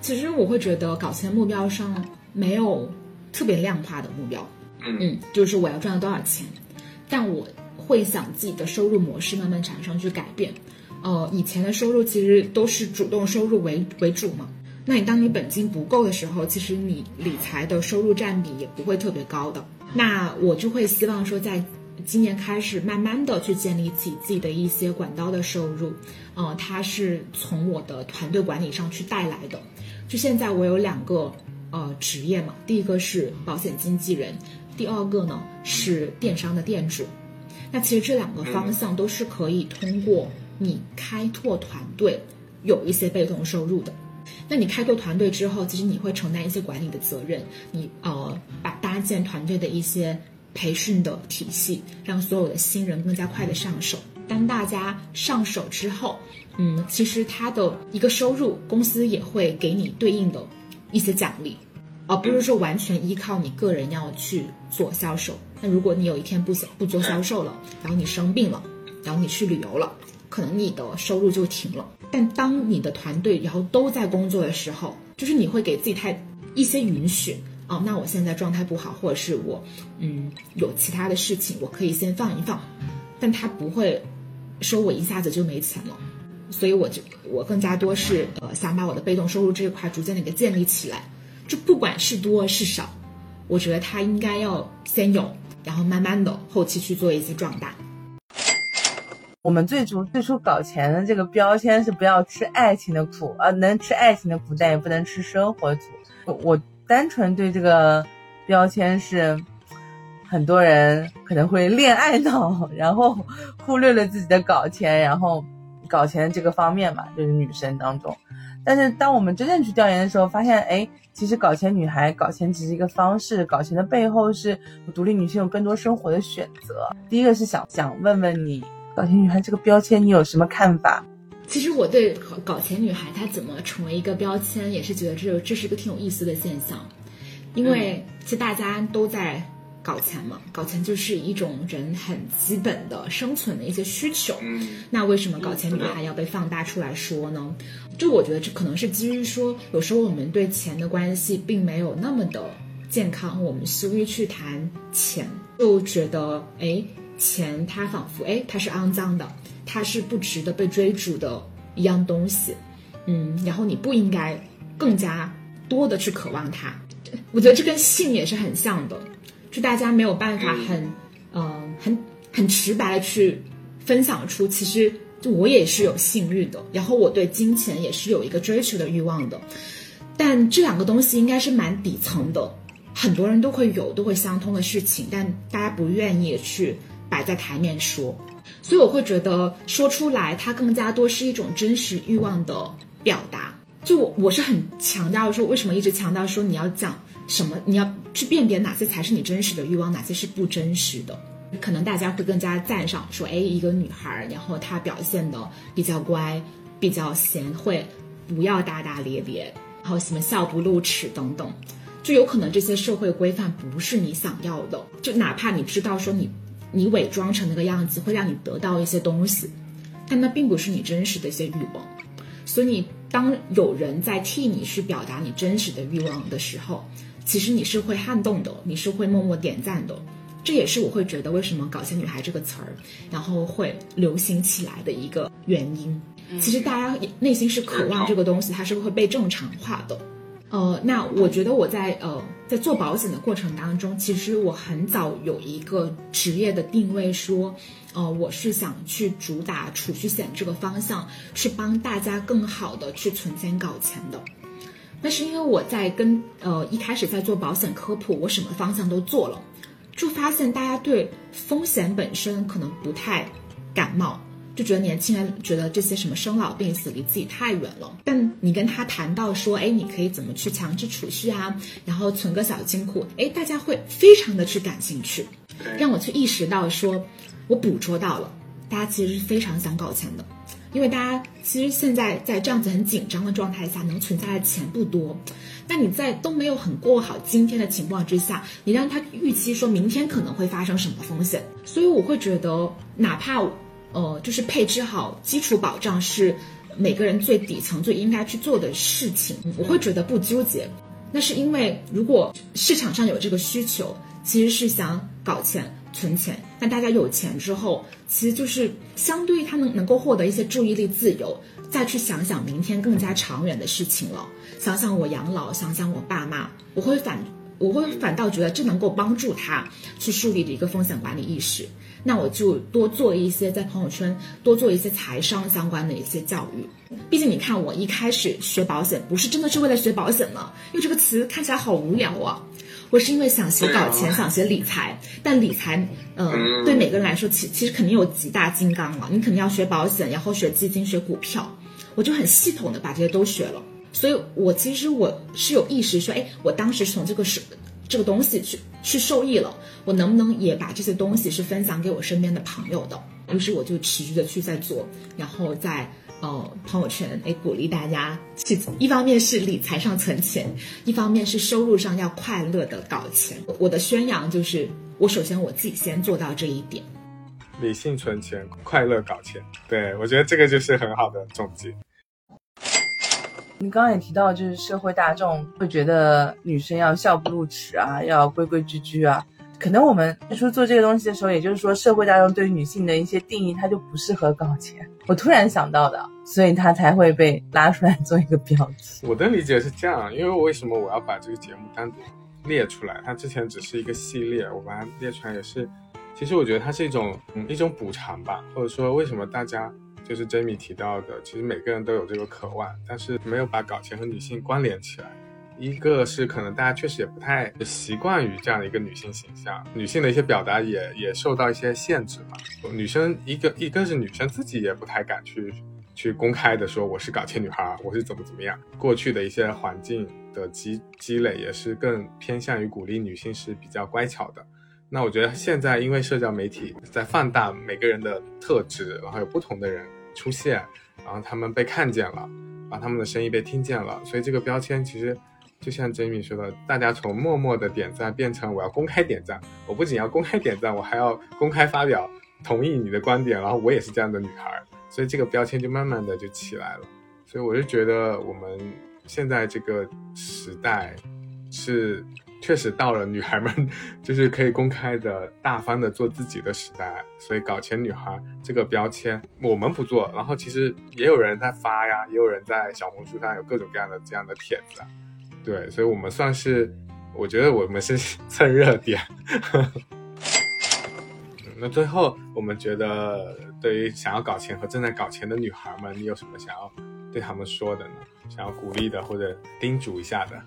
其实我会觉得搞钱目标上没有特别量化的目标，嗯，就是我要赚到多少钱，但我会想自己的收入模式慢慢产生去改变。呃，以前的收入其实都是主动收入为为主嘛，那你当你本金不够的时候，其实你理财的收入占比也不会特别高的。那我就会希望说在。今年开始，慢慢的去建立起自己的一些管道的收入，呃，它是从我的团队管理上去带来的。就现在我有两个呃职业嘛，第一个是保险经纪人，第二个呢是电商的店主。那其实这两个方向都是可以通过你开拓团队有一些被动收入的。那你开拓团队之后，其实你会承担一些管理的责任，你呃把搭建团队的一些。培训的体系让所有的新人更加快的上手。当大家上手之后，嗯，其实他的一个收入，公司也会给你对应的一些奖励，而不是说完全依靠你个人要去做销售。那如果你有一天不想不做销售了，然后你生病了，然后你去旅游了，可能你的收入就停了。但当你的团队然后都在工作的时候，就是你会给自己太一些允许。哦，那我现在状态不好，或者是我嗯有其他的事情，我可以先放一放，但他不会说我一下子就没钱了，所以我就我更加多是呃想把我的被动收入这一块逐渐的给建立起来，就不管是多是少，我觉得他应该要先有，然后慢慢的后期去做一些壮大。我们最初最初搞钱的这个标签是不要吃爱情的苦，啊，能吃爱情的苦，但也不能吃生活苦。我我单纯对这个标签是，很多人可能会恋爱脑，然后忽略了自己的搞钱，然后搞钱这个方面嘛，就是女生当中。但是当我们真正去调研的时候，发现，哎，其实搞钱女孩搞钱只是一个方式，搞钱的背后是独立女性有更多生活的选择。第一个是想想问问你。搞钱女孩这个标签，你有什么看法？其实我对搞钱女孩她怎么成为一个标签，也是觉得这这是一个挺有意思的现象。因为其实大家都在搞钱嘛，搞钱就是一种人很基本的生存的一些需求。那为什么搞钱女孩要被放大出来说呢？就我觉得这可能是基于说，有时候我们对钱的关系并没有那么的健康，我们羞于去谈钱，就觉得哎。钱，它仿佛哎，它是肮脏的，它是不值得被追逐的一样东西，嗯，然后你不应该更加多的去渴望它。我觉得这跟性也是很像的，就大家没有办法很，嗯，很很直白的去分享出，其实就我也是有性欲的，然后我对金钱也是有一个追求的欲望的，但这两个东西应该是蛮底层的，很多人都会有，都会相通的事情，但大家不愿意去。摆在台面说，所以我会觉得说出来，它更加多是一种真实欲望的表达。就我我是很强调说，为什么一直强调说你要讲什么，你要去辨别哪些才是你真实的欲望，哪些是不真实的。可能大家会更加赞赏说，哎，一个女孩，然后她表现的比较乖，比较贤惠，不要大大咧咧，然后什么笑不露齿等等，就有可能这些社会规范不是你想要的。就哪怕你知道说你。你伪装成那个样子，会让你得到一些东西，但那并不是你真实的一些欲望。所以，当有人在替你去表达你真实的欲望的时候，其实你是会撼动的，你是会默默点赞的。这也是我会觉得为什么“搞钱女孩”这个词儿，然后会流行起来的一个原因。其实大家内心是渴望这个东西，它是会被正常化的。呃，那我觉得我在呃在做保险的过程当中，其实我很早有一个职业的定位，说，呃，我是想去主打储蓄险这个方向，去帮大家更好的去存钱搞钱的。那是因为我在跟呃一开始在做保险科普，我什么方向都做了，就发现大家对风险本身可能不太感冒。就觉得年轻人觉得这些什么生老病死离自己太远了，但你跟他谈到说，哎，你可以怎么去强制储蓄啊，然后存个小金库，哎，大家会非常的去感兴趣，让我去意识到说，我捕捉到了，大家其实是非常想搞钱的，因为大家其实现在在这样子很紧张的状态下，能存下的钱不多，那你在都没有很过好今天的情况之下，你让他预期说明天可能会发生什么风险，所以我会觉得，哪怕。呃，就是配置好基础保障是每个人最底层最应该去做的事情。我会觉得不纠结，那是因为如果市场上有这个需求，其实是想搞钱存钱。但大家有钱之后，其实就是相对于他能能够获得一些注意力自由，再去想想明天更加长远的事情了。想想我养老，想想我爸妈，我会反我会反倒觉得这能够帮助他去树立的一个风险管理意识。那我就多做一些在朋友圈多做一些财商相关的一些教育。毕竟你看，我一开始学保险不是真的是为了学保险嘛，因为这个词看起来好无聊啊。我是因为想学搞钱，想学理财。但理财，嗯，对每个人来说，其其实肯定有极大金刚了。你肯定要学保险，然后学基金、学股票。我就很系统的把这些都学了。所以我其实我是有意识说，哎，我当时从这个是。这个东西去去受益了，我能不能也把这些东西是分享给我身边的朋友的？于是我就持续的去在做，然后在呃朋友圈哎鼓励大家去，一方面是理财上存钱，一方面是收入上要快乐的搞钱。我的宣扬就是，我首先我自己先做到这一点，理性存钱，快乐搞钱。对我觉得这个就是很好的总结。你刚刚也提到，就是社会大众会觉得女生要笑不露齿啊，要规规矩矩啊。可能我们最初做这个东西的时候，也就是说，社会大众对于女性的一些定义，它就不适合搞钱。我突然想到的，所以它才会被拉出来做一个标题。我的理解是这样，因为我为什么我要把这个节目单独列出来？它之前只是一个系列，我把它列出来也是，其实我觉得它是一种一种补偿吧，或者说为什么大家就是 Jamie 提到的，其实每个人都有这个渴望，但是没有把搞钱和女性关联起来。一个是可能大家确实也不太习惯于这样的一个女性形象，女性的一些表达也也受到一些限制嘛。女生一个一个是女生自己也不太敢去去公开的说我是搞钱女孩，我是怎么怎么样。过去的一些环境的积积累也是更偏向于鼓励女性是比较乖巧的。那我觉得现在因为社交媒体在放大每个人的特质，然后有不同的人出现，然后他们被看见了，然后他们的声音被听见了，所以这个标签其实。就像 Jamie 说的，大家从默默的点赞变成我要公开点赞，我不仅要公开点赞，我还要公开发表同意你的观点，然后我也是这样的女孩，所以这个标签就慢慢的就起来了。所以我就觉得我们现在这个时代是确实到了女孩们 就是可以公开的大方的做自己的时代，所以搞钱女孩这个标签我们不做，然后其实也有人在发呀，也有人在小红书上有各种各样的这样的帖子。对，所以我们算是，我觉得我们是 蹭热点。那最后，我们觉得对于想要搞钱和正在搞钱的女孩们，你有什么想要对他们说的呢？想要鼓励的或者叮嘱一下的？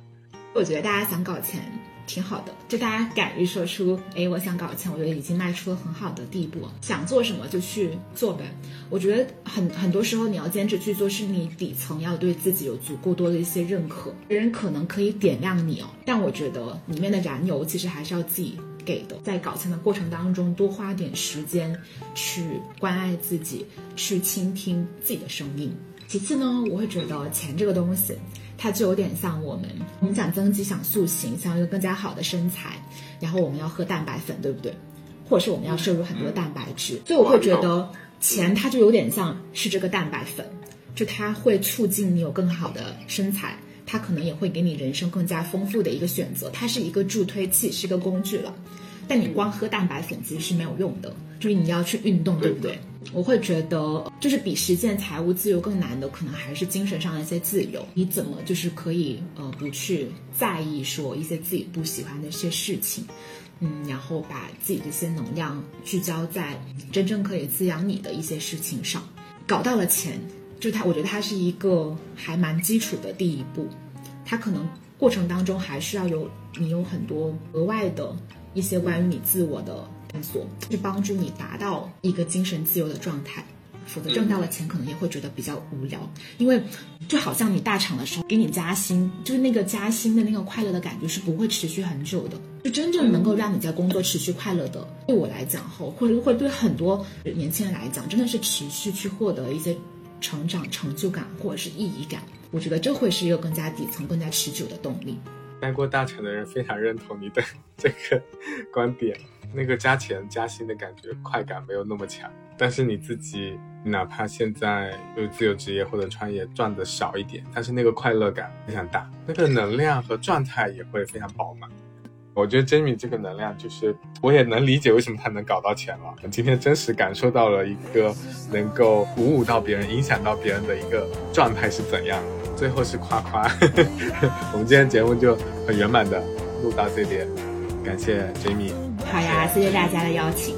我觉得大家想搞钱。挺好的，就大家敢于说出，哎，我想搞钱，我觉得已经迈出了很好的地步。想做什么就去做呗。我觉得很很多时候你要坚持去做，是你底层要对自己有足够多的一些认可。别人可能可以点亮你哦，但我觉得里面的燃油其实还是要自己给的。在搞钱的过程当中，多花点时间去关爱自己，去倾听自己的声音。其次呢，我会觉得钱这个东西。它就有点像我们，我们想增肌、想塑形、想一个更加好的身材，然后我们要喝蛋白粉，对不对？或者是我们要摄入很多蛋白质。所以我会觉得钱它就有点像是这个蛋白粉，就它会促进你有更好的身材，它可能也会给你人生更加丰富的一个选择。它是一个助推器，是一个工具了。但你光喝蛋白粉其实是没有用的，就是你要去运动，对不对？我会觉得，就是比实现财务自由更难的，可能还是精神上的一些自由。你怎么就是可以呃不去在意说一些自己不喜欢的一些事情，嗯，然后把自己的一些能量聚焦在真正可以滋养你的一些事情上，搞到了钱，就它，我觉得它是一个还蛮基础的第一步，它可能过程当中还是要有你有很多额外的。一些关于你自我的探探索，去帮助你达到一个精神自由的状态。否则挣到了钱，可能也会觉得比较无聊。因为就好像你大厂的时候给你加薪，就是那个加薪的那个快乐的感觉是不会持续很久的。就真正能够让你在工作持续快乐的，对我来讲后，或者会对很多年轻人来讲，真的是持续去获得一些成长、成就感或者是意义感。我觉得这会是一个更加底层、更加持久的动力。待过大厂的人非常认同你的这个观点，那个加钱加薪的感觉快感没有那么强，但是你自己哪怕现在就自由职业或者创业赚的少一点，但是那个快乐感非常大，那个能量和状态也会非常饱满。我觉得 Jamie 这个能量就是，我也能理解为什么他能搞到钱了。今天真实感受到了一个能够鼓舞到别人、影响到别人的一个状态是怎样。最后是夸夸，我们今天节目就很圆满的录到这边，感谢 Jamie。好呀谢谢大家的邀请。